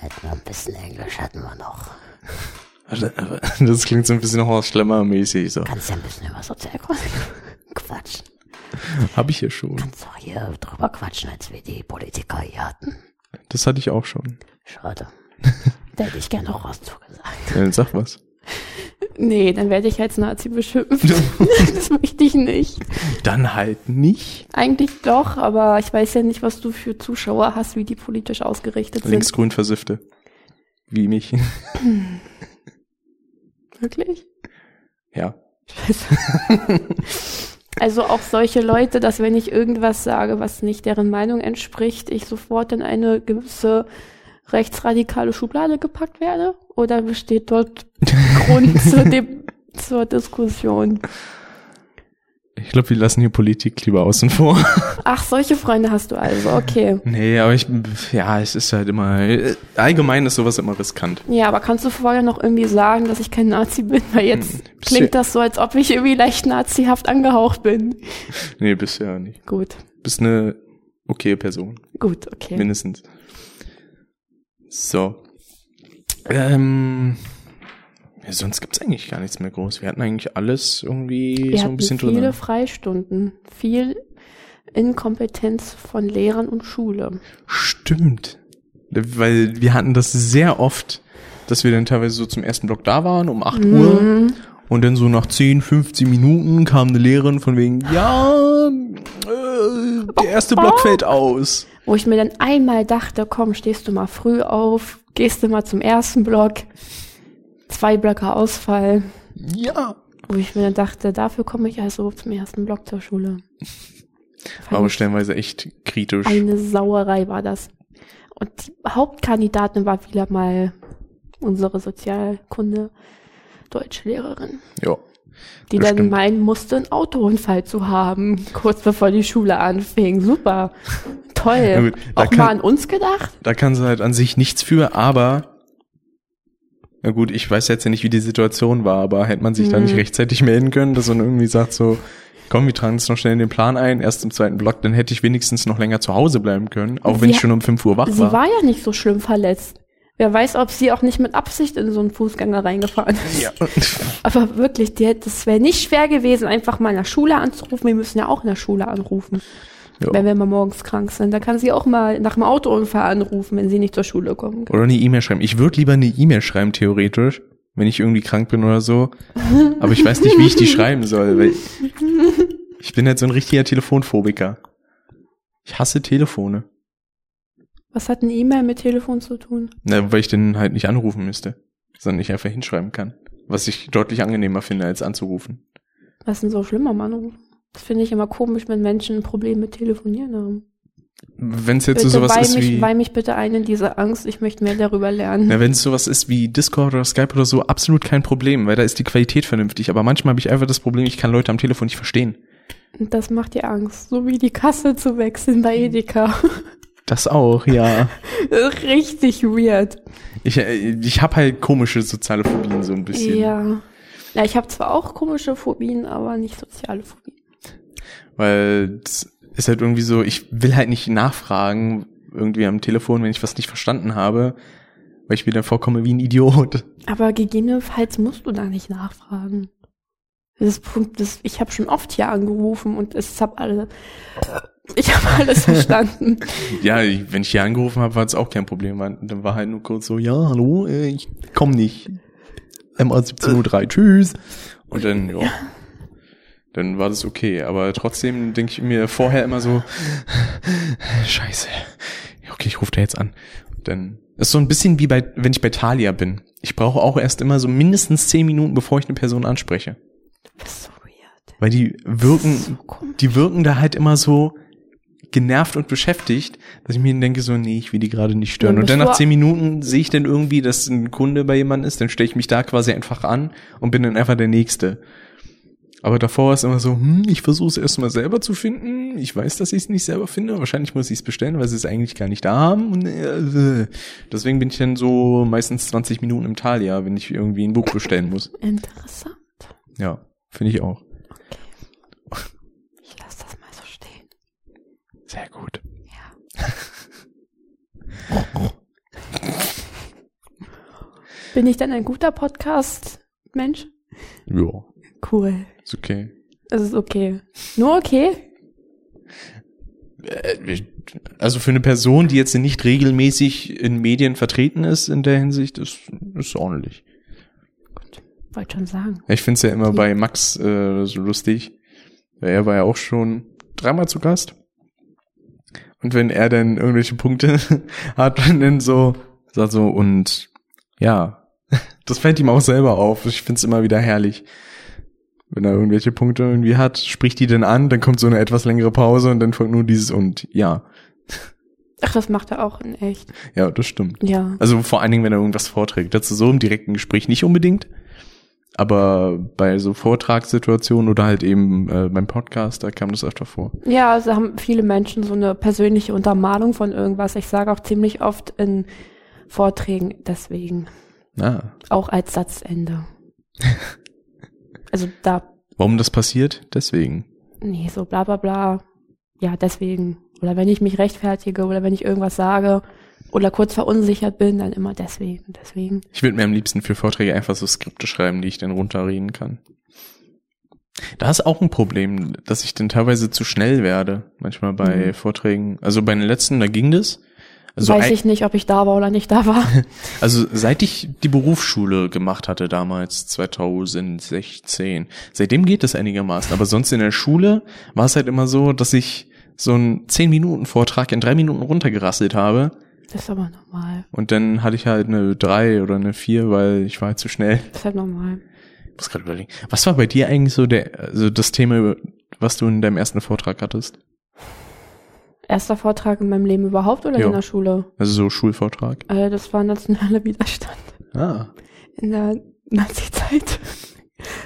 Hätten wir ein bisschen Englisch hatten wir noch. Das klingt so ein bisschen Horst Schlemmer-mäßig. So. Kannst ja ein bisschen über Sozialkunde quatschen. Hab ich hier schon. Kannst auch hier drüber quatschen, als wir die Politiker hier hatten. Das hatte ich auch schon. Schade. Da hätte ich gerne noch was zugesagt. Ja, dann sag was. Nee, dann werde ich als Nazi beschimpft. das möchte ich nicht. Dann halt nicht. Eigentlich doch, aber ich weiß ja nicht, was du für Zuschauer hast, wie die politisch ausgerichtet sind. Linksgrün Versiffte. Wie mich. Wirklich? Ja. Scheiße. also auch solche Leute, dass wenn ich irgendwas sage, was nicht deren Meinung entspricht, ich sofort in eine gewisse rechtsradikale Schublade gepackt werde? Oder besteht dort Grund zu dem zur Diskussion. Ich glaube, wir lassen hier Politik lieber außen vor. Ach, solche Freunde hast du also, okay. Nee, aber ich, ja, es ist halt immer, allgemein ist sowas immer riskant. Ja, aber kannst du vorher noch irgendwie sagen, dass ich kein Nazi bin? Weil jetzt Hm, klingt das so, als ob ich irgendwie leicht nazihaft angehaucht bin. Nee, bisher nicht. Gut, Bist eine okay Person. gut, okay. Mindestens. So. Ähm, ja, sonst gibt's eigentlich gar nichts mehr groß. Wir hatten eigentlich alles irgendwie Wir so ein bisschen viele drin. Freistunden, viel Inkompetenz von Lehrern und Schule. Stimmt. Weil wir hatten das sehr oft, dass wir dann teilweise so zum ersten Block da waren, um 8 Uhr. Mhm. Und dann so nach 10, 15 Minuten kam eine Lehrerin von wegen, ja, äh, der erste Block fällt aus. Wo ich mir dann einmal dachte, komm, stehst du mal früh auf, gehst du mal zum ersten Block, zwei Blöcke Ausfall. Ja. Wo ich mir dann dachte, dafür komme ich also zum ersten Block zur Schule. Fand Aber stellenweise echt kritisch. Eine Sauerei war das. Und die Hauptkandidatin war wieder mal unsere Sozialkunde Deutschlehrerin, Ja. die dann stimmt. meinen musste, einen Autounfall zu haben, kurz bevor die Schule anfing. Super. Toll. Ja gut, Auch kann- mal an uns gedacht? Da kann sie halt an sich nichts für, aber na gut, ich weiß jetzt ja nicht, wie die Situation war, aber hätte man sich da Mhm. nicht rechtzeitig melden können, dass man irgendwie sagt so, komm, wir tragen es noch schnell in den Plan ein, erst im zweiten Block, dann hätte ich wenigstens noch länger zu Hause bleiben können, auch wenn Sie ich schon um 5 Uhr wach Sie war. war ja nicht so schlimm verletzt. Wer weiß, ob sie auch nicht mit Absicht in so einen Fußgänger reingefahren ist. Ja. Aber wirklich, die es wäre nicht schwer gewesen, einfach mal in der Schule anzurufen. Wir müssen ja auch in der Schule anrufen, Ja. wenn wir mal morgens krank sind. Da kann sie auch mal nach dem Autounfall anrufen, wenn sie nicht zur Schule kommen kann. Oder eine E-Mail schreiben. Ich würde lieber eine E-Mail schreiben, theoretisch, wenn ich irgendwie krank bin oder so. Aber ich weiß nicht, wie ich die schreiben soll, weil ich bin halt so ein richtiger Telefonphobiker. Ich hasse Telefone. Was hat eine E-Mail mit Telefon zu tun? Na, weil ich den halt nicht anrufen müsste, sondern ich einfach hinschreiben kann. Was ich deutlich angenehmer finde, als anzurufen. Was ist denn so schlimm am Anrufen? Das finde ich immer komisch, wenn Menschen ein Problem mit Telefonieren haben. Wenn es jetzt Bitte so sowas ist mich, wie, weih mich bitte ein in diese Angst. Ich möchte mehr darüber lernen. na, wenn es sowas ist wie Discord oder Skype oder so, absolut kein Problem, weil da ist die Qualität vernünftig. Aber manchmal habe ich einfach das Problem, ich kann Leute am Telefon nicht verstehen. Das macht dir Angst. So wie die Kasse zu wechseln bei Edeka. Das auch, ja. Richtig weird. Ich, äh, ich habe halt komische soziale Phobien so ein bisschen. Ja. Ja, ich habe zwar auch komische Phobien, aber nicht soziale Phobien. Weil es ist halt irgendwie so, ich will halt nicht nachfragen, irgendwie am Telefon, wenn ich was nicht verstanden habe, weil ich mir dann vorkomme wie ein Idiot. Aber gegebenenfalls musst du da nicht nachfragen. Das ist Punkt, das, ich habe schon oft hier angerufen und es hab alle, ich habe alles verstanden. Ja, ich- wenn ich hier angerufen habe, war es auch kein Problem. Dann war halt nur kurz so, ja, hallo, äh, ich komm nicht. MA 17.03 tschüss. Und dann, ja. Dann war das okay. Aber trotzdem denke ich mir vorher immer so, scheiße. Okay, ich rufe da jetzt an. Und dann ist so ein bisschen wie bei, wenn ich bei Thalia bin. Ich brauche auch erst immer so mindestens zehn Minuten, bevor ich eine Person anspreche. So weird. Weil die wirken, So die wirken da halt immer so genervt und beschäftigt, dass ich mir denke so, nee, ich will die gerade nicht stören. Dann Und dann nach zehn Minuten sehe ich dann irgendwie, dass ein Kunde bei jemandem ist, dann stelle ich mich da quasi einfach an und bin dann einfach der Nächste. Aber davor war es immer so, hm, ich versuche es erstmal selber zu finden. Ich weiß, dass ich es nicht selber finde. Wahrscheinlich muss ich es bestellen, weil sie es eigentlich gar nicht da haben. Und, äh, deswegen bin ich dann so meistens 20 Minuten im Thalia, wenn ich irgendwie ein Buch bestellen muss. Interessant. Ja, finde ich auch. Ich lasse das mal so stehen. Sehr gut. Bin ich denn ein guter Podcast-Mensch? Ja, Cool. Ist okay. Es ist okay. Nur okay? Äh, Also für eine Person, die jetzt nicht regelmäßig in Medien vertreten ist in der Hinsicht, ist, ist ordentlich. Wollte schon sagen. Ich finde es ja immer bei Max äh, so lustig. weil Er war ja auch schon dreimal zu Gast. Und wenn er dann irgendwelche Punkte hat dann so, sagt so, und ja, das fällt ihm auch selber auf. Ich finde es immer wieder herrlich. Wenn er irgendwelche Punkte irgendwie hat, spricht die dann an, dann kommt so eine etwas längere Pause und dann folgt nur dieses und ja. Ach, das macht er auch in echt. Ja, das stimmt. Ja. Also vor allen Dingen, wenn er irgendwas vorträgt. Dazu so im direkten Gespräch nicht unbedingt. Aber bei so Vortragssituationen oder halt eben äh, beim Podcast, da kam das öfter vor. Ja, also haben viele Menschen so eine persönliche Untermalung von irgendwas. Ich sage auch ziemlich oft in Vorträgen deswegen. Ah. Auch als Satzende. also da, Warum das passiert? Deswegen. nee, so bla bla bla. Ja, deswegen. Oder wenn ich mich rechtfertige oder wenn ich irgendwas sage oder kurz verunsichert bin, dann immer deswegen, deswegen. Ich würde mir am liebsten für Vorträge einfach so Skripte schreiben, die ich dann runterreden kann. Da ist auch ein Problem, dass ich dann teilweise zu schnell werde, manchmal bei Mhm. Vorträgen. Also bei den letzten, da ging das. Also, Weiß ich nicht, ob ich da war oder nicht da war. also seit ich die Berufsschule gemacht hatte damals, 2016, seitdem geht es einigermaßen. Aber sonst in der Schule war es halt immer so, dass ich so einen 10-Minuten-Vortrag in drei Minuten runtergerasselt habe. Das ist aber normal. Und dann hatte ich halt eine drei oder eine vier, weil ich war halt zu schnell. Das ist halt normal. Ich muss gerade überlegen. Was war bei dir eigentlich so der, also das Thema, was du in deinem ersten Vortrag hattest? Erster Vortrag in meinem Leben überhaupt oder Jo. in der Schule? Also so Schulvortrag. Äh, das war nationaler Widerstand Ah. in der Nazi-Zeit.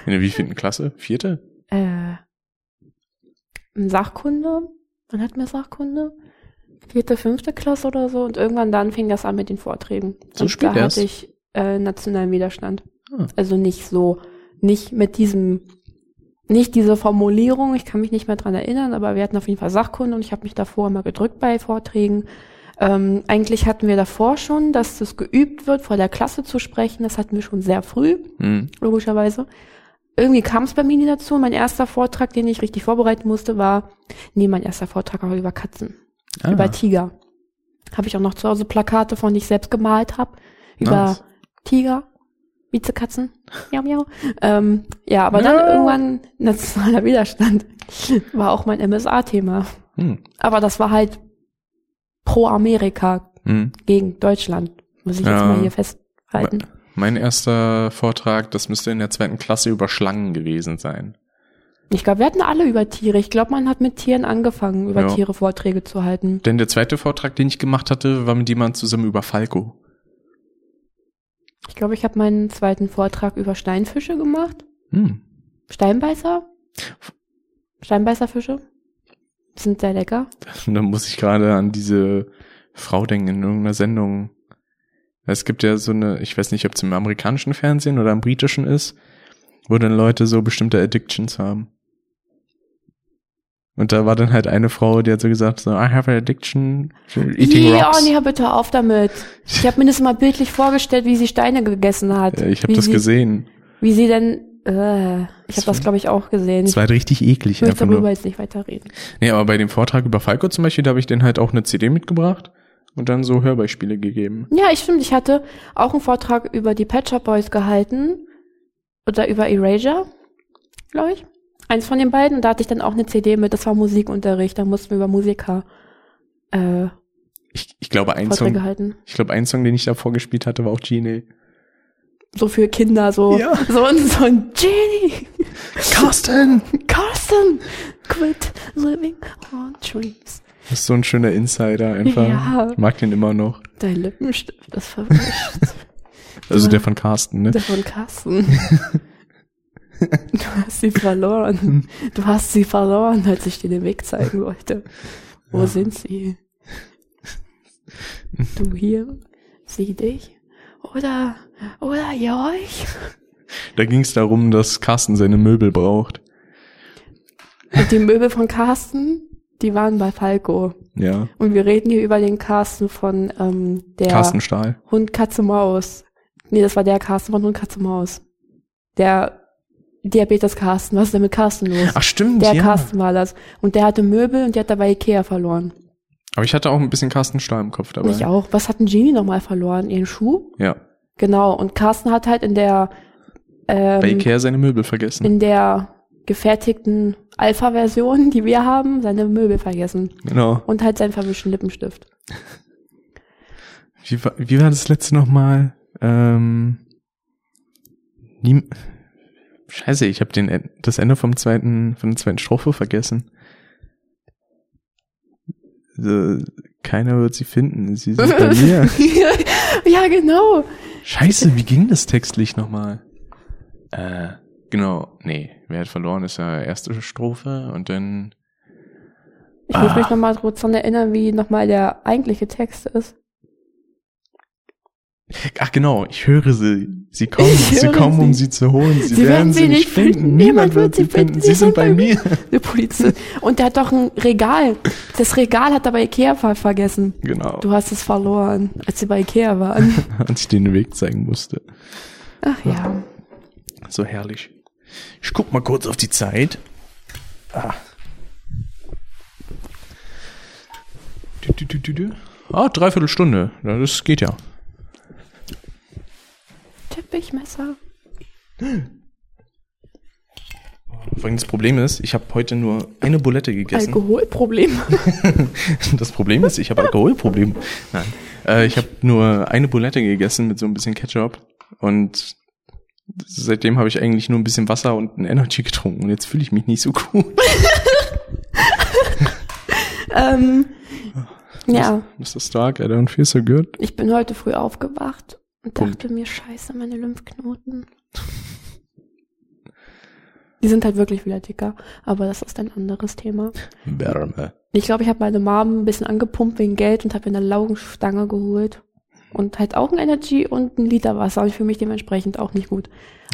In der wievielten Klasse? Vierte? Äh, Sachkunde. Wann hatten wir Sachkunde? Vierte, fünfte Klasse oder so. Und irgendwann dann fing das an mit den Vorträgen. So und spät da erst? hatte ich äh, nationalen Widerstand. Ah. Also nicht so, nicht mit diesem, nicht diese Formulierung, ich kann mich nicht mehr dran erinnern, aber wir hatten auf jeden Fall Sachkunde und ich habe mich davor immer gedrückt bei Vorträgen. Ähm, eigentlich hatten wir davor schon, dass das geübt wird, vor der Klasse zu sprechen. Das hatten wir schon sehr früh Hm. logischerweise. Irgendwie kam es bei mir nie dazu. Mein erster Vortrag, den ich richtig vorbereiten musste, war, nee, mein erster Vortrag war über Katzen, Ah. über Tiger. Habe ich auch noch zu Hause Plakate von, die ich selbst gemalt habe, über Nice. Tiger, Vizekatzen, miau, miau. Ähm, ja, aber Miau. dann irgendwann nationaler Widerstand war auch mein MSA-Thema. Hm. Aber das war halt pro Amerika Hm. gegen Deutschland, muss ich jetzt Ja. mal hier festhalten. Mein erster Vortrag, das müsste in der zweiten Klasse über Schlangen gewesen sein. Ich glaube, wir hatten alle über Tiere. Ich glaube, man hat mit Tieren angefangen, über Ja. Tiere Vorträge zu halten. Denn der zweite Vortrag, den ich gemacht hatte, war mit jemandem zusammen über Falco. Ich glaube, ich habe meinen zweiten Vortrag über Steinfische gemacht. Hm. Steinbeißer? Steinbeißerfische? Sind sehr lecker. Dann muss ich gerade an diese Frau denken in irgendeiner Sendung. Es gibt ja so eine, ich weiß nicht, ob es im amerikanischen Fernsehen oder im britischen ist, wo dann Leute so bestimmte Addictions haben. Und da war dann halt eine Frau, die hat so gesagt, so, I have an addiction to eating Ja, rocks. oh, nee, hör bitte auf damit. Ich habe mir das mal bildlich vorgestellt, wie sie Steine gegessen hat. Ja, ich habe das sie, gesehen. Wie sie denn, äh, ich habe das, glaube ich, auch gesehen. Das Ich war halt richtig eklig. will Einfach darüber nur. jetzt nicht weiter reden. Nee, aber bei dem Vortrag über Falco zum Beispiel, da habe ich den halt auch eine CD mitgebracht und dann so Hörbeispiele gegeben. Ja, ich stimmt. Ich hatte auch einen Vortrag über die Pet Shop Boys gehalten. Oder über Erasure, glaube ich. Eins von den beiden. Und da hatte ich dann auch eine CD mit. Das war Musikunterricht. Da mussten wir über Musiker äh, Ich, ich glaube, ein Vorträge Song, halten. ich glaube, ein Song, den ich da vorgespielt hatte, war auch Genie. So für Kinder, so, Ja. so, ein- so ein Genie, Carsten! Carsten, quit living on trees. Das ist so ein schöner Insider einfach. Ja. Ich mag den immer noch. Dein Lippenstift ist verwischt. Also Ja. der von Carsten, ne? Der von Carsten. Du hast sie verloren. Du hast sie verloren, als ich dir den Weg zeigen wollte. Wo Ja. sind sie? Du hier, sie dich? Oder, oder ihr euch? Da ging es darum, dass Carsten seine Möbel braucht. Und die Möbel von Carsten, die waren bei Falco. Ja. Und wir reden hier über den Carsten von ähm, der Carsten Stahl. Hund Katze Maus. Nee, das war der Carsten von Hund Katze Maus. Der Diabetes Carsten. Was ist denn mit Carsten los? Ach stimmt, Der ja. Carsten war das. Und der hatte Möbel und der hat dabei Ikea verloren. Aber ich hatte auch ein bisschen Carsten Stahl im Kopf dabei. Ich auch. Was hat denn Genie nochmal verloren? Ihren Schuh? Ja. Genau. Und Carsten hat halt in der Bei ähm, Ikea seine Möbel vergessen. in der gefertigten Alpha-Version, die wir haben, seine Möbel vergessen. Genau. Und halt seinen verwischten Lippenstift. Wie war, wie war das letzte nochmal? Ähm, nie, Scheiße, ich habe den En- das Ende vom zweiten von der zweiten Strophe vergessen. Keiner wird sie finden. Sie sind bei mir. ja, genau. Scheiße, wie ging das textlich nochmal? Äh, genau, nee, wer hat verloren, ist ja erste Strophe und dann. Ich muss Ah. mich nochmal kurz daran erinnern, wie nochmal der eigentliche Text ist. Ach genau, ich höre sie. Sie kommen, Ich sie kommen, um sie. sie zu holen. Sie, werden sie nicht finden. Niemand wird sie finden. Sie sind bei mir. Der Polizist. Und der hat doch ein Regal. Das Regal hat er bei Ikea ver vergessen. Genau. Du hast es verloren, als sie bei Ikea waren. Als ich den Weg zeigen musste. Ach ja. So herrlich. Ich guck mal kurz auf die Zeit. Ah. Du, du, du, du, du. Ah, dreiviertel Stunde. Das geht ja. Teppichmesser. Übrigens, das Problem ist, ich habe heute nur eine Bulette gegessen. Alkoholproblem. Das Problem ist, ich habe Alkoholprobleme. Nein. Äh, ich habe nur eine Bulette gegessen mit so ein bisschen Ketchup und seitdem habe ich eigentlich nur ein bisschen Wasser und ein Energy getrunken und jetzt fühle ich mich nicht so gut. ähm, ja, Mr. Stark, I don't feel so good. ich bin heute früh aufgewacht und dachte mir, scheiße, meine Lymphknoten. Die sind halt wirklich wieder dicker, aber das ist ein anderes Thema. Wärme. Ich glaube, ich habe meine Mom ein bisschen angepumpt wegen Geld und habe mir eine Laugenstange geholt. Und halt auch ein Energy und ein Liter Wasser. Und ich fühle mich dementsprechend auch nicht gut.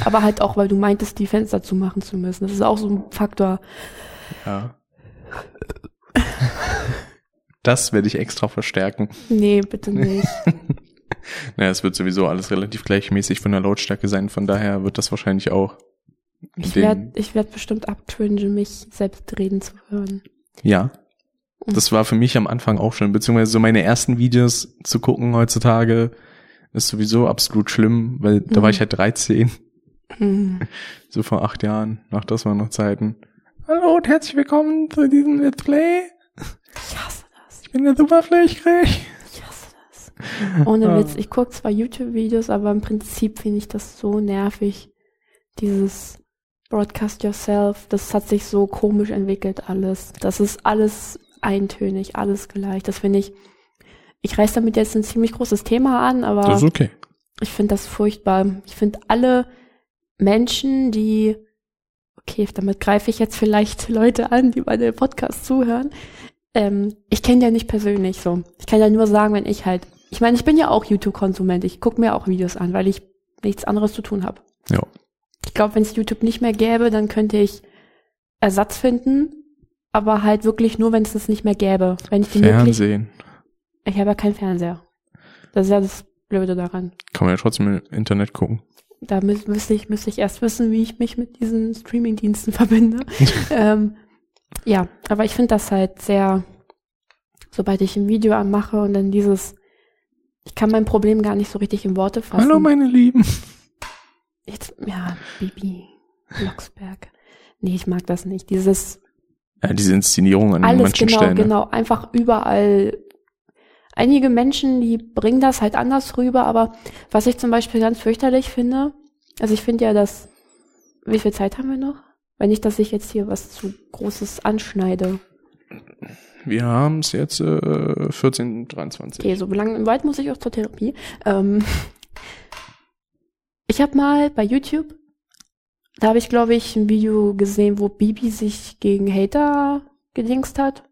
Aber halt auch, weil du meintest, die Fenster zumachen zu müssen. Das ist auch so ein Faktor. Ja. Das werde ich extra verstärken. Nee, bitte nicht. Naja, es wird sowieso alles relativ gleichmäßig von der Lautstärke sein, von daher wird das wahrscheinlich auch. Ich werde ich werd bestimmt abcringen, mich selbst reden zu hören. Ja. Das war für mich am Anfang auch schon, beziehungsweise so meine ersten Videos zu gucken heutzutage ist sowieso absolut schlimm, weil da Mhm. war ich halt 13, Hm. so vor acht Jahren. Ach, das waren noch Zeiten. Hallo und herzlich willkommen zu diesem Let's Play. Ich hasse das. Ich bin der Superflächig. Ohne. Witz. Ich gucke zwar YouTube-Videos, aber im Prinzip finde ich das so nervig. Dieses Broadcast Yourself, das hat sich so komisch entwickelt alles. Das ist alles eintönig, alles gleich. Das finde ich, ich reiß damit jetzt ein ziemlich großes Thema an, aber Das ist okay. ich finde das furchtbar. Ich finde alle Menschen, die, okay, damit greife ich jetzt vielleicht Leute an, die bei dem Podcast zuhören. Ähm, ich kenne ja nicht persönlich so. Ich kann ja nur sagen, wenn ich halt, ich meine, ich bin ja auch YouTube-Konsument. Ich gucke mir auch Videos an, weil ich nichts anderes zu tun habe. Ja. Ich glaube, wenn es YouTube nicht mehr gäbe, dann könnte ich Ersatz finden, aber halt wirklich nur, wenn es es nicht mehr gäbe. Wenn ich Fernsehen. ich habe ja keinen Fernseher. Das ist ja das Blöde daran. Kann man ja trotzdem im Internet gucken. Da mü müsste ich, müsste ich erst wissen, wie ich mich mit diesen Streamingdiensten verbinde. ähm, ja, aber ich finde das halt sehr, sobald ich ein Video anmache und dann dieses, ich kann mein Problem gar nicht so richtig in Worte fassen. Hallo meine Lieben. Jetzt, ja, Bibi, Blocksberg. Nee, ich mag das nicht. Dieses Ja, diese Inszenierung an alles manchen genau, Stellen. ne? genau, einfach überall. Einige Menschen, die bringen das halt anders rüber, aber was ich zum Beispiel ganz fürchterlich finde, also ich finde ja, dass, wie viel Zeit haben wir noch? Wenn nicht, dass ich jetzt hier was zu Großes anschneide. Wir haben es jetzt äh, 14, 23. Okay, so lang weit muss ich auch zur Therapie. Ähm, ich habe mal bei YouTube, da habe ich glaube ich ein Video gesehen, wo Bibi sich gegen Hater gedingst hat.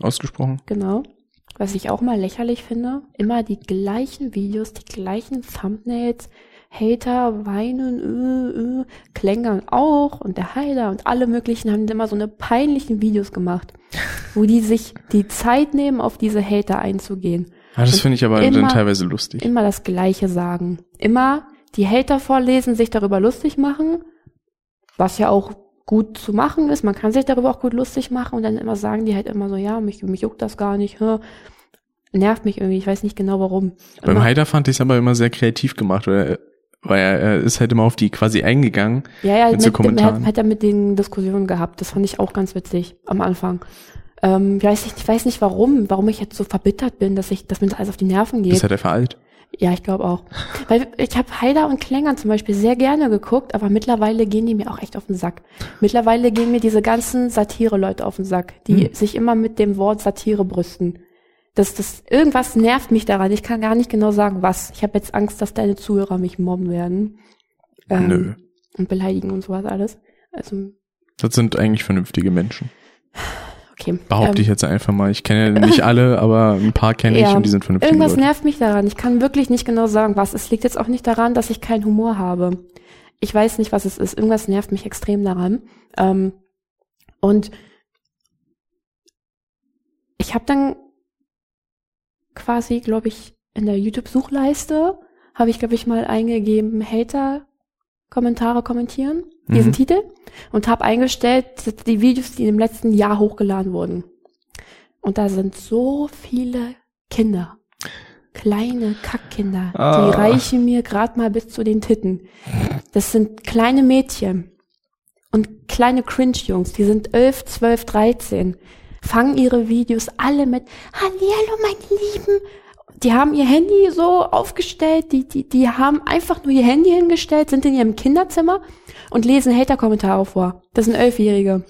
Ausgesprochen. Genau. Was ich auch mal lächerlich finde, immer die gleichen Videos, die gleichen Thumbnails, Hater weinen, äh, äh, Klängern auch und der Heiler und alle möglichen haben immer so eine peinlichen Videos gemacht, wo die sich die Zeit nehmen, auf diese Hater einzugehen. Ah, das finde ich aber immer- dann teilweise lustig. Immer das Gleiche sagen. Immer die Hater vorlesen, sich darüber lustig machen, was ja auch gut zu machen ist. Man kann sich darüber auch gut lustig machen und dann immer sagen die halt immer so, ja, mich, mich juckt das gar nicht. hä. Nervt mich irgendwie, ich weiß nicht genau warum. Beim Haider fand ich es aber immer sehr kreativ gemacht, weil weil er, er ist halt immer auf die quasi eingegangen. Ja, ja, mit mit, so Kommentaren. hat, hat er mit den Diskussionen gehabt. Das fand ich auch ganz witzig am Anfang. Ähm, ich, weiß nicht, ich weiß nicht warum, warum ich jetzt so verbittert bin, dass ich, dass mir das alles auf die Nerven geht. Das hat er veralt. Ja, ich glaube auch. Weil ich habe Heider und Klängern zum Beispiel sehr gerne geguckt, aber mittlerweile gehen die mir auch echt auf den Sack. Mittlerweile gehen mir diese ganzen Satire-Leute auf den Sack, die Hm. sich immer mit dem Wort Satire brüsten. Das, das, irgendwas nervt mich daran. Ich kann gar nicht genau sagen, was. Ich habe jetzt Angst, dass deine Zuhörer mich mobben werden. Ähm, Nö. und beleidigen und sowas alles. Also, Das sind eigentlich vernünftige Menschen. okay. Behaupte Ähm, ich jetzt einfach mal. Ich kenne nicht alle, aber ein paar kenne ich Ja, und die sind vernünftige Irgendwas Leute. nervt mich daran. Ich kann wirklich nicht genau sagen, was. Es liegt jetzt auch nicht daran, dass ich keinen Humor habe. Ich weiß nicht, was es ist. Irgendwas nervt mich extrem daran. Ähm, und ich habe dann quasi, glaube ich, in der YouTube-Suchleiste habe ich, glaube ich, mal eingegeben, Hater-Kommentare kommentieren, diesen Mhm. Titel, und habe eingestellt, die Videos, die im letzten Jahr hochgeladen wurden. Und da sind so viele Kinder. Kleine Kackkinder. Ah. Die reichen mir gerade mal bis zu den Titten. Das sind kleine Mädchen. Und kleine Cringe-Jungs, die sind 11, 12, 13. Fangen ihre Videos alle mit Hallihallo, meine Lieben. Die haben ihr Handy so aufgestellt, die, die, die haben einfach nur ihr Handy hingestellt, sind in ihrem Kinderzimmer und lesen Hater-Kommentare vor. Das sind Elfjährige.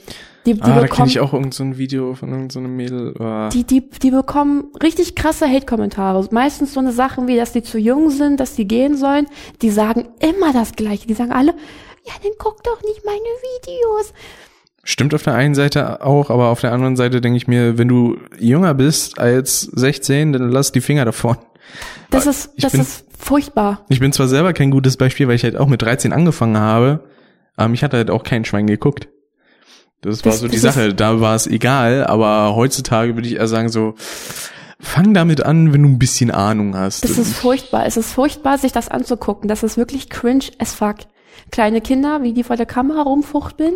Die, die Ah, da kenne bekommen ich auch irgend so ein Video von irgendeinem so einem Mädel. Ah. die, die, die bekommen richtig krasse Hate-Kommentare. Meistens so eine Sachen wie, dass die zu jung sind, dass die gehen sollen. Die sagen immer das Gleiche. Die sagen alle, ja, dann guck doch nicht meine Videos. Stimmt auf der einen Seite auch, aber auf der anderen Seite denke ich mir, wenn du jünger bist als 16, dann lass die Finger davon. Das ist, ich das bin- ist furchtbar. Ich bin zwar selber kein gutes Beispiel, weil ich halt auch mit 13 angefangen habe, aber mich hat halt auch kein Schwein geguckt. Das war Das- so die Sache, da war es egal, aber heutzutage würde ich eher sagen so, fang damit an, wenn du ein bisschen Ahnung hast. Das ist furchtbar. Es ist furchtbar, sich das anzugucken. Das ist wirklich cringe as fuck. Kleine Kinder, wie die vor der Kamera rumfuchteln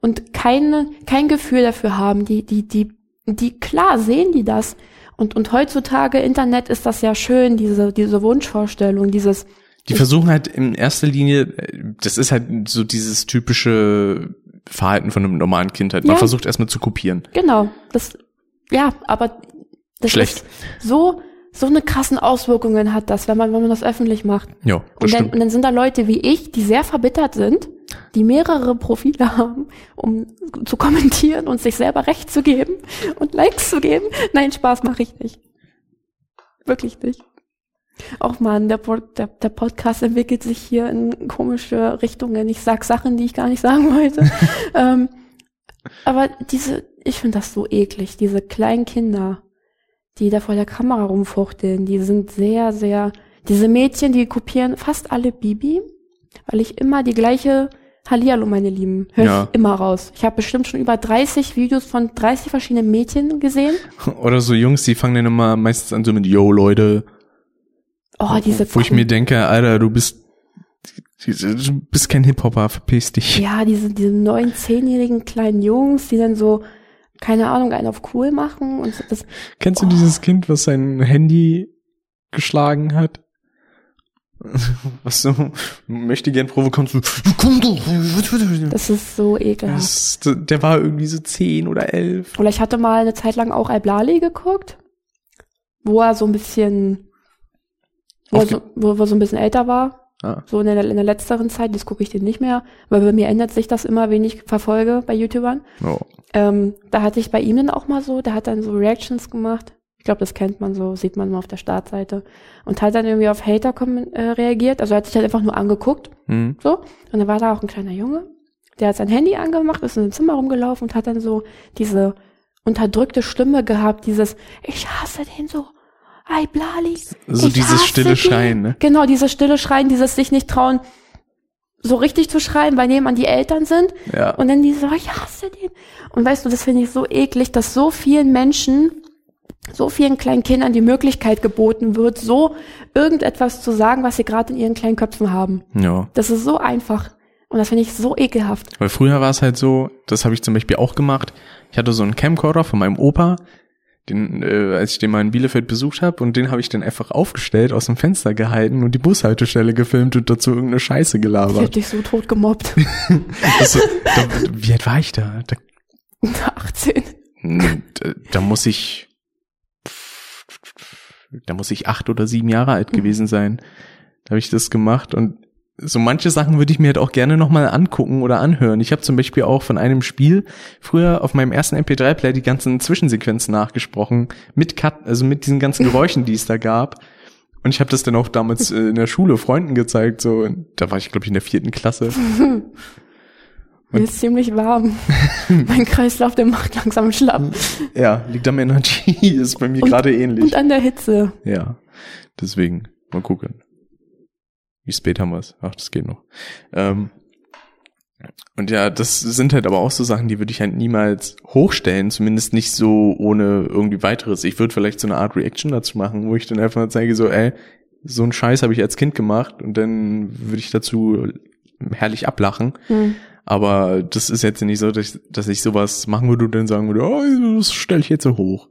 und keine, kein Gefühl dafür haben. Die, die, die, die, klar sehen die das. Und, und heutzutage Internet ist das ja schön, diese, diese Wunschvorstellung, dieses, Die versuchen halt in erster Linie, äh, das ist halt so dieses typische Verhalten von einem normalen Kind halt. Man Ja. versucht erstmal zu kopieren. genau, das, ja, aber das Schlecht. ist so, so eine krassen Auswirkungen hat das, wenn man, wenn man das öffentlich macht. Ja, das Und dann, stimmt. und dann sind da Leute wie ich, die sehr verbittert sind, die mehrere Profile haben, um zu kommentieren und sich selber Recht zu geben und Likes zu geben. Nein, Spaß mache ich nicht. Wirklich nicht. Auch man, der, der, der Podcast entwickelt sich hier in komische Richtungen. Ich sag Sachen, die ich gar nicht sagen wollte. ähm, aber diese, ich finde das so eklig, diese kleinen Kinder, die da vor der Kamera rumfuchteln, die sind sehr, sehr, diese Mädchen, die kopieren fast alle Bibi, weil ich immer die gleiche Hallihallo, meine Lieben, höre Ja. ich immer raus. Ich habe bestimmt schon über 30 Videos von 30 verschiedenen Mädchen gesehen. Oder so Jungs, die fangen dann immer meistens an so mit, yo Leute, Oh, diese wo ich mir denke, Alter, du bist, du bist kein Hip-Hopper, verpiss dich. Ja, diese, diese neun, zehnjährigen kleinen Jungs, die dann so, keine Ahnung, einen auf cool machen und das, Kennst du dieses Kind, was sein Handy geschlagen hat? Was so, möchte gern provozieren, so, komm doch. das ist so ekelhaft. Das, der war irgendwie so zehn oder elf. Oder ich hatte mal eine Zeit lang auch Alblali geguckt, wo er so ein bisschen, wo er so, wo, wo so ein bisschen älter war. Ah. So in der, in der letzteren Zeit, das gucke ich den nicht mehr, weil bei mir ändert sich das immer, wen ich verfolge bei YouTubern. Oh. Ähm, da hatte ich bei ihm dann auch mal so, der hat dann so Reactions gemacht. Ich glaube, das kennt man so, sieht man mal auf der Startseite. Und hat dann irgendwie auf Hater kommen- äh, reagiert. Also er hat sich halt einfach nur angeguckt. Hm. So. Und dann war da auch ein kleiner Junge, der hat sein Handy angemacht, ist in dem Zimmer rumgelaufen und hat dann so diese unterdrückte Stimme gehabt, dieses, ich hasse den so, ei Blali. So dieses stille den. Schreien, ne? Genau, dieses stille Schreien, dieses sich nicht trauen, so richtig zu schreien, weil nebenan die Eltern sind. Ja. Und dann diese, oh, ich hasse den. Und weißt du, das finde ich so eklig, dass so vielen Menschen, so vielen kleinen Kindern die Möglichkeit geboten wird, so irgendetwas zu sagen, was sie gerade in ihren kleinen Köpfen haben. ja. Das ist so einfach. Und das finde ich so ekelhaft. Weil früher war es halt so, das habe ich zum Beispiel auch gemacht. Ich hatte so einen Camcorder von meinem Opa, den, äh, als ich den mal in Bielefeld besucht habe, und den habe ich dann einfach aufgestellt, aus dem Fenster gehalten und die Bushaltestelle gefilmt und dazu irgendeine Scheiße Ich hätte gelabert. dich so tot gemobbt. So- da, wie alt war ich da? Da, 18. hm, da, da muss ich, da muss ich acht oder sieben Jahre alt gewesen sein. Da habe ich das gemacht und so manche Sachen würde ich mir halt auch gerne nochmal angucken oder anhören. Ich habe zum Beispiel auch von einem Spiel früher auf meinem ersten MP3-Player die ganzen Zwischensequenzen nachgesprochen, mit Cut, also mit diesen ganzen Geräuschen, die es da gab. Und ich habe das dann auch damals äh, in der Schule Freunden gezeigt. So, und da war ich, glaube ich, in der vierten Klasse. Mir ist ziemlich warm. mein Kreislauf, der macht langsam schlapp. Ja, liegt am Energie, ist bei mir gerade ähnlich. Und an der Hitze. Ja, deswegen, mal gucken. Wie spät haben wir es? Ach, das geht noch. Ähm, und ja, das sind halt aber auch so Sachen, die würde ich halt niemals hochstellen, zumindest nicht so ohne irgendwie weiteres. Ich würde vielleicht so eine Art Reaction dazu machen, wo ich dann einfach mal zeige, so, ey, so einen Scheiß habe ich als Kind gemacht und dann würde ich dazu herrlich ablachen. Hm. Aber das ist jetzt nicht so, dass ich, dass ich sowas machen würde und dann sagen würde, oh, das stelle ich jetzt so hoch.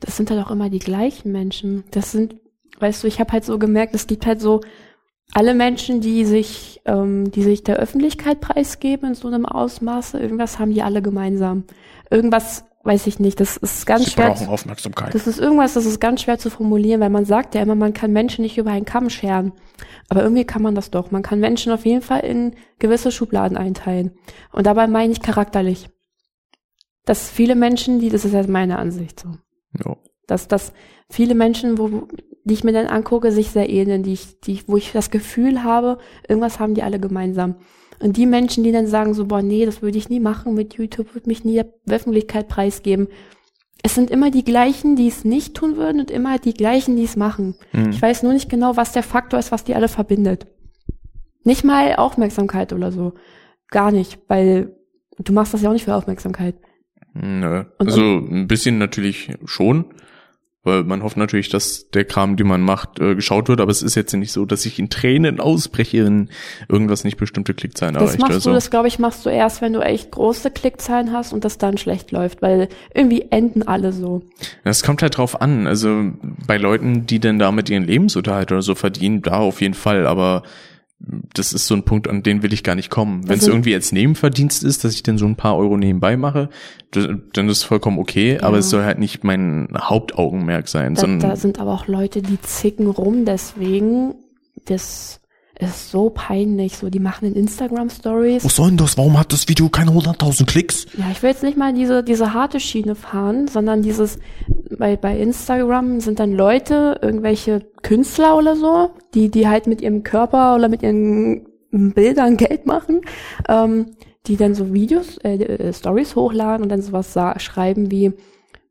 Das sind halt auch immer die gleichen Menschen. Das sind, weißt du, ich habe halt so gemerkt, es gibt halt so alle Menschen, die sich, ähm, die sich der Öffentlichkeit preisgeben in so einem Ausmaße, irgendwas haben die alle gemeinsam. Irgendwas, weiß ich nicht, das ist ganz Sie schwer. brauchen Aufmerksamkeit. Das ist irgendwas, das ist ganz schwer zu formulieren, weil man sagt ja immer, man kann Menschen nicht über einen Kamm scheren. Aber irgendwie kann man das doch. Man kann Menschen auf jeden Fall in gewisse Schubladen einteilen. Und dabei meine ich charakterlich. Dass viele Menschen, die, das ist halt meine Ansicht so, Ja. dass, dass viele Menschen, wo, die ich mir dann angucke, sich sehr ähneln, die ich, die, wo ich das Gefühl habe, irgendwas haben die alle gemeinsam. Und die Menschen, die dann sagen so, boah, nee, das würde ich nie machen mit YouTube, würde mich nie der Öffentlichkeit preisgeben. Es sind immer die gleichen, die es nicht tun würden und immer die gleichen, die es machen. Hm. Ich weiß nur nicht genau, was der Faktor ist, was die alle verbindet. Nicht mal Aufmerksamkeit oder so. Gar nicht, weil du machst das ja auch nicht für Aufmerksamkeit. Nö. Und- also ein bisschen natürlich schon, weil man hofft natürlich, dass der Kram, den man macht, äh, geschaut wird, aber es ist jetzt nicht so, dass ich in Tränen ausbreche, wenn irgendwas nicht bestimmte Klickzahlen Das erreicht machst oder du, das glaube ich, machst du erst, wenn du echt große Klickzahlen hast und das dann schlecht läuft, weil irgendwie enden alle so. Das kommt halt drauf an. Also bei Leuten, die denn damit ihren Lebensunterhalt oder so verdienen, da auf jeden Fall, aber das ist so ein Punkt, an den will ich gar nicht kommen. Wenn es Also- irgendwie als Nebenverdienst ist, dass ich dann so ein paar Euro nebenbei mache, dann ist vollkommen okay, aber Ja. es soll halt nicht mein Hauptaugenmerk sein, Da, sondern da sind aber auch Leute, die zicken rum, deswegen, das ist so peinlich, so, die machen in Instagram Stories. Was soll denn das? Warum hat das Video keine 100.000 Klicks? Ja, ich will jetzt nicht mal diese, diese harte Schiene fahren, sondern dieses, bei, bei Instagram sind dann Leute, irgendwelche Künstler oder so, die, die halt mit ihrem Körper oder mit ihren Bildern Geld machen, ähm, die dann so Videos, äh, äh, Stories hochladen und dann sowas schreiben wie,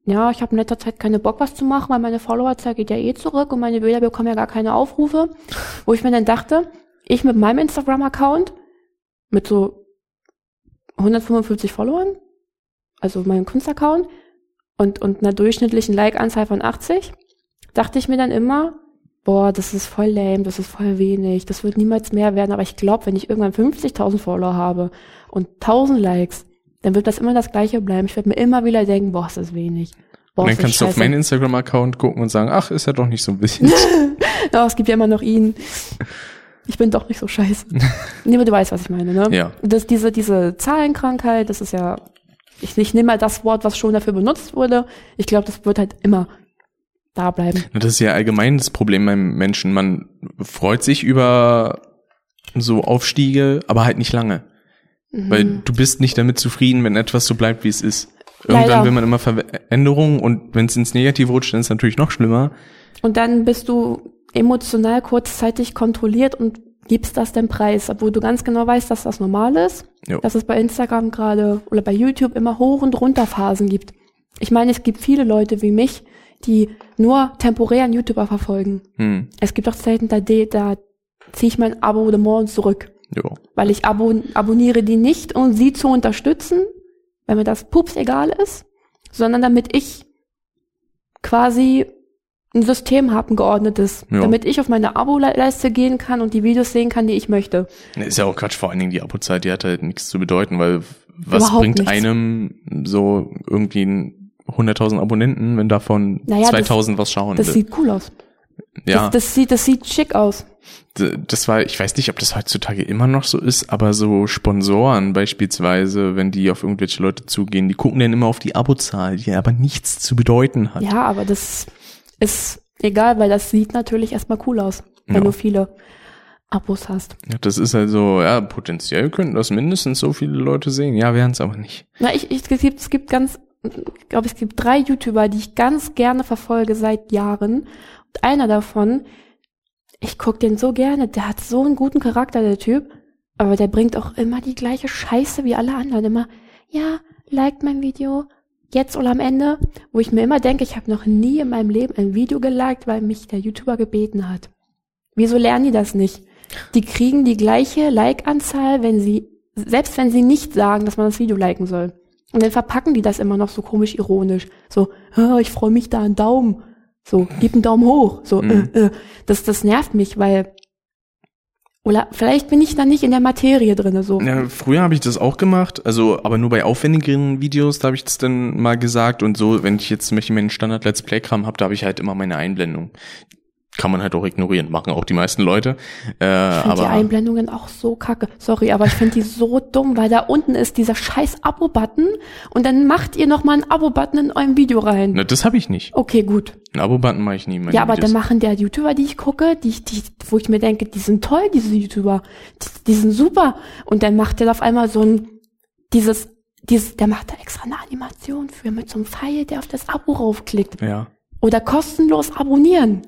ja, ich habe in letzter Zeit keine Bock, was zu machen, weil meine Followerzahl geht ja eh zurück und meine Bilder bekommen ja gar keine Aufrufe. Wo ich mir dann dachte, ich mit meinem Instagram-Account, mit so 155 Followern, also meinem Kunstaccount, und, und einer durchschnittlichen Like-Anzahl von 80, dachte ich mir dann immer, boah, das ist voll lame, das ist voll wenig, das wird niemals mehr werden, aber ich glaube, wenn ich irgendwann 50.000 Follower habe und 1000 Likes, dann wird das immer das gleiche bleiben. Ich werde mir immer wieder denken, boah, ist das wenig. Boah, und dann kannst du auf scheiße. meinen Instagram-Account gucken und sagen, ach, ist ja doch nicht so ein bisschen. Ja, es gibt ja immer noch ihn. Ich bin doch nicht so scheiße. nee, aber du weißt, was ich meine, ne? Ja. Das, diese, diese Zahlenkrankheit, das ist ja, ich, ich nehme mal das Wort, was schon dafür benutzt wurde. Ich glaube, das wird halt immer da bleiben. Das ist ja allgemein das Problem beim Menschen. Man freut sich über so Aufstiege, aber halt nicht lange. Weil Mhm. du bist nicht damit zufrieden, wenn etwas so bleibt, wie es ist. Irgendwann Leider. will man immer Veränderungen und wenn es ins Negative rutscht, dann ist es natürlich noch schlimmer. Und dann bist du emotional kurzzeitig kontrolliert und gibst das den Preis, obwohl du ganz genau weißt, dass das normal ist, Jo. dass es bei Instagram gerade oder bei YouTube immer Hoch- und Runterphasen gibt. Ich meine, es gibt viele Leute wie mich, die nur temporären YouTuber verfolgen. Hm. Es gibt auch Zeiten, da, da ziehe ich mein Abonnement zurück, Jo. weil ich abon abonniere die nicht, um sie zu unterstützen, wenn mir das pups egal ist, sondern damit ich quasi ein System habe, ein geordnetes, Ja. damit ich auf meine Abo-Leiste gehen kann und die Videos sehen kann, die ich möchte. Ist ja auch Quatsch, vor allen Dingen die Abozeit, die hat halt nichts zu bedeuten, weil was Überhaupt bringt nichts. einem so irgendwie ein 100.000 Abonnenten, wenn davon Naja, das- 2000 was schauen? Das sieht cool aus. ja, Das, das sieht, das sieht schick aus. Das war, ich weiß nicht, ob das heutzutage immer noch so ist, aber so Sponsoren beispielsweise, wenn die auf irgendwelche Leute zugehen, die gucken dann immer auf die Abozahl, die aber nichts zu bedeuten hat. Ja, aber das ist egal, weil das sieht natürlich erstmal cool aus, wenn Ja. du viele Abos hast. Ja, Das ist also, ja, potenziell könnten das mindestens so viele Leute sehen. Ja, wären es aber nicht. Na, ich, ich, es gibt, es gibt ganz, ich glaube, es gibt drei YouTuber, die ich ganz gerne verfolge seit Jahren, einer davon, ich guck den so gerne, der hat so einen guten Charakter, der Typ, aber der bringt auch immer die gleiche Scheiße wie alle anderen. Immer, ja, liked mein Video, jetzt oder am Ende, wo ich mir immer denke, ich habe noch nie in meinem Leben ein Video geliked, weil mich der YouTuber gebeten hat. Wieso lernen die das nicht? Die kriegen die gleiche Like-Anzahl, wenn sie, selbst wenn sie nicht sagen, dass man das Video liken soll. Und dann verpacken die das immer noch so komisch ironisch. So, "Ah, ich freue mich da einen Daumen. So, gib einen Daumen hoch. So, Mhm. äh, äh. Das, das nervt mich, weil, oder vielleicht bin ich da nicht in der Materie drinne, so. Ja, früher habe ich das auch gemacht, also aber nur bei aufwendigeren Videos, da habe ich das dann mal gesagt und so, wenn ich jetzt zum Beispiel meinen Standard Let's Play Kram habe, da habe ich halt immer meine Einblendung. Kann man halt auch ignorieren, machen auch die meisten Leute. Äh, Ich finde die Einblendungen auch so kacke. Sorry, aber ich finde die so dumm, weil da unten ist dieser scheiß Abo-Button und dann macht ihr nochmal einen Abo-Button in eurem Video rein. na, das habe ich nicht. Okay, gut. Ein Abo-Button mache ich nie. Ja, aber Videos. dann machen der YouTuber, die ich gucke, die, die, wo ich mir denke, die sind toll, diese YouTuber. Die, die sind super. Und dann macht der auf einmal so ein, dieses, dieses, der macht da extra eine Animation für mit so einem Pfeil, der auf das Abo raufklickt. Ja. Oder kostenlos abonnieren.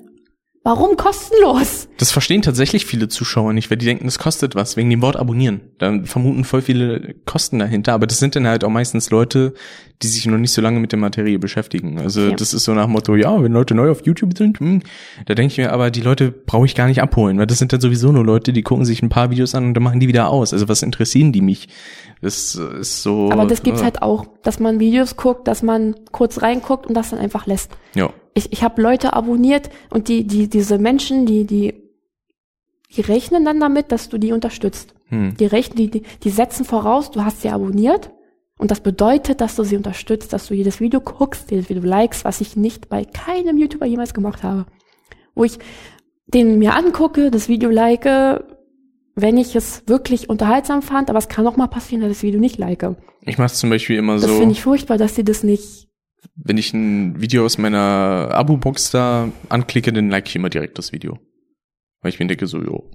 Warum kostenlos? Das verstehen tatsächlich viele Zuschauer nicht, weil die denken, das kostet was, wegen dem Wort abonnieren. Da vermuten voll viele Kosten dahinter, aber das sind dann halt auch meistens Leute, die sich noch nicht so lange mit der Materie beschäftigen. Also Ja. das ist so nach Motto, ja, wenn Leute neu auf YouTube sind, hm, da denke ich mir, aber die Leute brauche ich gar nicht abholen, weil das sind dann sowieso nur Leute, die gucken sich ein paar Videos an und dann machen die wieder aus. Also was interessieren die mich? Das ist so. Aber das gibt's äh, halt auch, dass man Videos guckt, dass man kurz reinguckt und das dann einfach lässt. Ja. Ich, ich habe Leute abonniert und die, die, diese Menschen, die, die, die rechnen dann damit, dass du die unterstützt. Hm. Die rechnen, die, die, die setzen voraus, du hast sie abonniert und das bedeutet, dass du sie unterstützt, dass du jedes Video guckst, jedes Video likest, was ich nicht bei keinem YouTuber jemals gemacht habe. Wo ich den mir angucke, das Video like, wenn ich es wirklich unterhaltsam fand, aber es kann auch mal passieren, dass ich das Video nicht like. Ich mache zum Beispiel immer Das so. finde ich furchtbar, dass sie das nicht. wenn ich ein Video aus meiner Abo-Box da anklicke, dann like ich immer direkt das Video. Weil ich mir denke so, jo.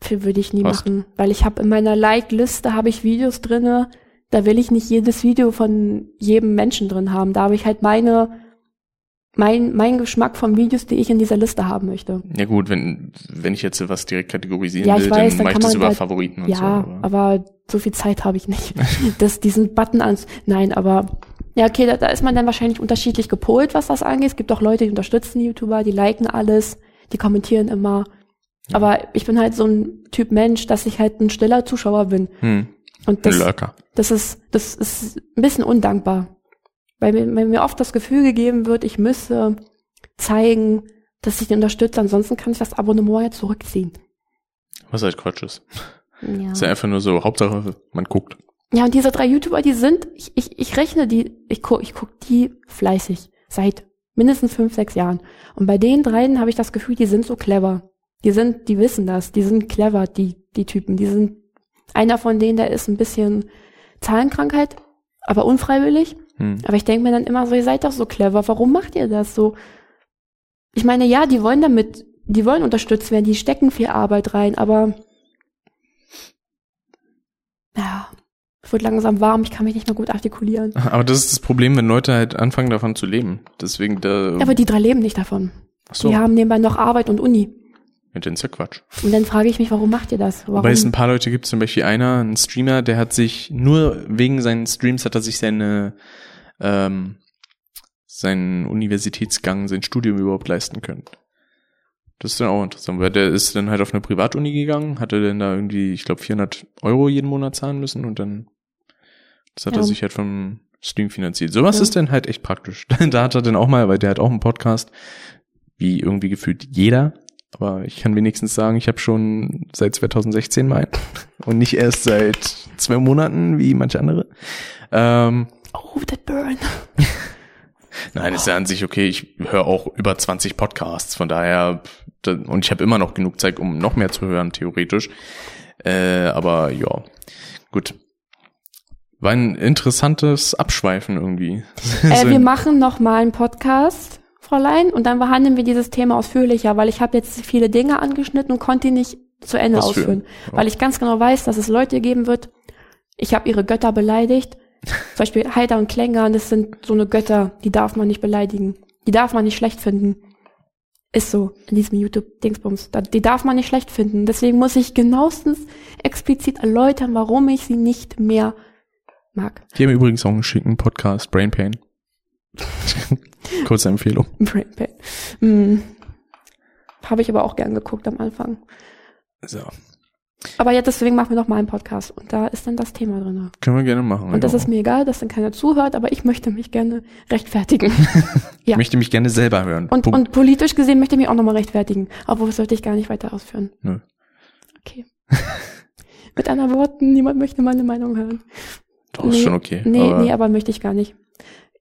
Für würde ich nie Passt. machen, weil ich habe in meiner Like-Liste habe ich Videos drinne. Da will ich nicht jedes Video von jedem Menschen drin haben. Da habe ich halt meine mein mein Geschmack von Videos, die ich in dieser Liste haben möchte. Ja gut, wenn, wenn ich jetzt was direkt kategorisieren Ja, will, weiß, dann dann mache ich das über halt- Favoriten und ja, so. aber- aber so viel Zeit habe ich nicht. das diesen Button ans Nein, aber ja, okay, da, da ist man dann wahrscheinlich unterschiedlich gepolt, was das angeht. Es gibt auch Leute, die unterstützen die YouTuber, die liken alles, die kommentieren immer. Ja. Aber ich bin halt so ein Typ Mensch, dass ich halt ein stiller Zuschauer bin. Hm, Und das, Lurker. das ist, das ist ein bisschen undankbar. Weil mir, weil mir oft das Gefühl gegeben wird, ich müsse zeigen, dass ich den unterstütze, ansonsten kann ich das Abonnement ja zurückziehen. Was halt Quatsch ist. Ja. Ist ja einfach nur so, Hauptsache, man guckt. Ja, und diese drei YouTuber, die sind, ich, ich, ich rechne die, ich guck, ich guck die fleißig seit mindestens fünf, sechs Jahren. Und bei den dreien habe ich das Gefühl, die sind so clever. Die sind, die wissen das, die sind clever, die, die Typen. Die sind, einer von denen, der ist ein bisschen Zahlenkrankheit, aber unfreiwillig. Hm. Aber ich denke mir dann immer so, ihr seid doch so clever, warum macht ihr das so? Ich meine, ja, die wollen damit, die wollen unterstützt werden, die stecken viel Arbeit rein, aber ja, es wird langsam warm, ich kann mich nicht mehr gut artikulieren. Aber das ist das Problem, wenn Leute halt anfangen davon zu leben. Deswegen da. Ja, aber die drei leben nicht davon. ach so, Die haben nebenbei noch Arbeit und Uni. Ja, dann ist ja Quatsch. Und dann frage ich mich, warum macht ihr das? Warum? Wobei es ein paar Leute gibt, zum Beispiel einer, ein Streamer, der hat sich nur wegen seinen Streams hat er sich seine ähm, seinen Universitätsgang, sein Studium überhaupt leisten können. Das ist dann auch interessant, weil der ist dann halt auf eine Privatuni gegangen, hatte dann da irgendwie, ich glaube, 400 Euro jeden Monat zahlen müssen und dann, das hat er Ja. sich halt vom Stream finanziert. Sowas Ja. ist dann halt echt praktisch. da hat er dann auch mal, weil der hat auch einen Podcast, wie irgendwie gefühlt jeder, aber ich kann wenigstens sagen, ich habe schon seit 2016 meinen und nicht erst seit zwei Monaten wie manche andere. Ähm, oh, that burn. Nein, ist ja an sich okay. Ich höre auch über 20 Podcasts, von daher da, und ich habe immer noch genug Zeit, um noch mehr zu hören, theoretisch. Äh, aber ja, gut. War ein interessantes Abschweifen irgendwie. Äh, So wir machen noch mal einen Podcast, Fräulein, und dann behandeln wir dieses Thema ausführlicher, weil ich habe jetzt viele Dinge angeschnitten und konnte die nicht zu Ende Ausführen. ausführen. Weil ich ganz genau weiß, dass es Leute geben wird, ich habe ihre Götter beleidigt. Zum Beispiel Heider und Klänger, das sind so eine Götter, die darf man nicht beleidigen. Die darf man nicht schlecht finden. Ist so, in diesem YouTube-Dingsbums. Die darf man nicht schlecht finden. Deswegen muss ich genauestens explizit erläutern, warum ich sie nicht mehr mag. Die haben übrigens auch einen schicken Podcast, Brain Pain. Kurze Empfehlung. Brain Pain. Hm. Habe ich aber auch gern geguckt am Anfang. So. Aber jetzt deswegen machen wir noch mal einen Podcast und da ist dann das Thema drin. Können wir gerne machen. Und das ja. ist mir egal, dass dann keiner zuhört, aber ich möchte mich gerne rechtfertigen. Ich ja. möchte mich gerne selber hören. Und, Punkt. und politisch gesehen möchte ich mich auch nochmal rechtfertigen. Obwohl, das sollte ich gar nicht weiter ausführen. Nö. Okay. Mit anderen Worten, niemand möchte meine Meinung hören. Doch, ist nee, schon okay. Nee, aber, nee, aber möchte ich gar nicht.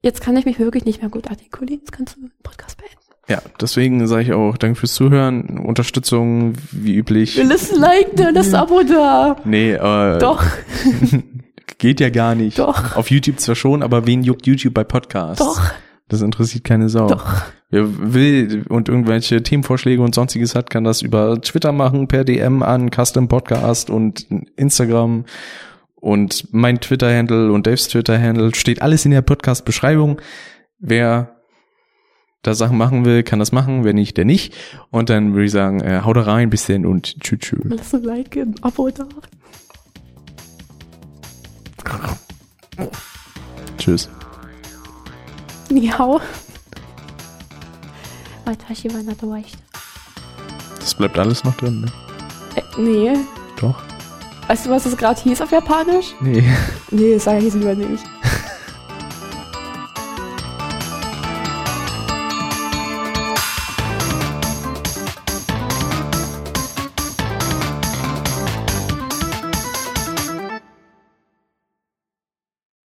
Jetzt kann ich mich wirklich nicht mehr gut artikulieren. Jetzt kannst du den Podcast beenden. Ja, deswegen sage ich auch danke fürs Zuhören. Unterstützung, wie üblich. Lass ein Like da, das Abo da. Nee, äh, Doch, geht ja gar nicht. Doch. Auf YouTube zwar schon, aber wen juckt YouTube bei Podcasts? doch, Das interessiert keine Sau. doch. Wer will und irgendwelche Themenvorschläge und sonstiges hat, kann das über Twitter machen, per DM an Custom Podcast und Instagram und mein Twitter-Handle und Daves Twitter-Handle steht alles in der Podcast-Beschreibung. Wer da Sachen machen will, kann das machen, wer nicht, der nicht. Und dann würde ich sagen, äh, haut da rein, bis denn und tschüss. tschüss. Lass ein Like, ein Abo da. Tschüss. Nadawashita. Das bleibt alles noch drin, ne? Äh, nee. Doch? Weißt du, was es gerade hieß auf Japanisch? Nee. Nee, das sage ich jetzt lieber nicht.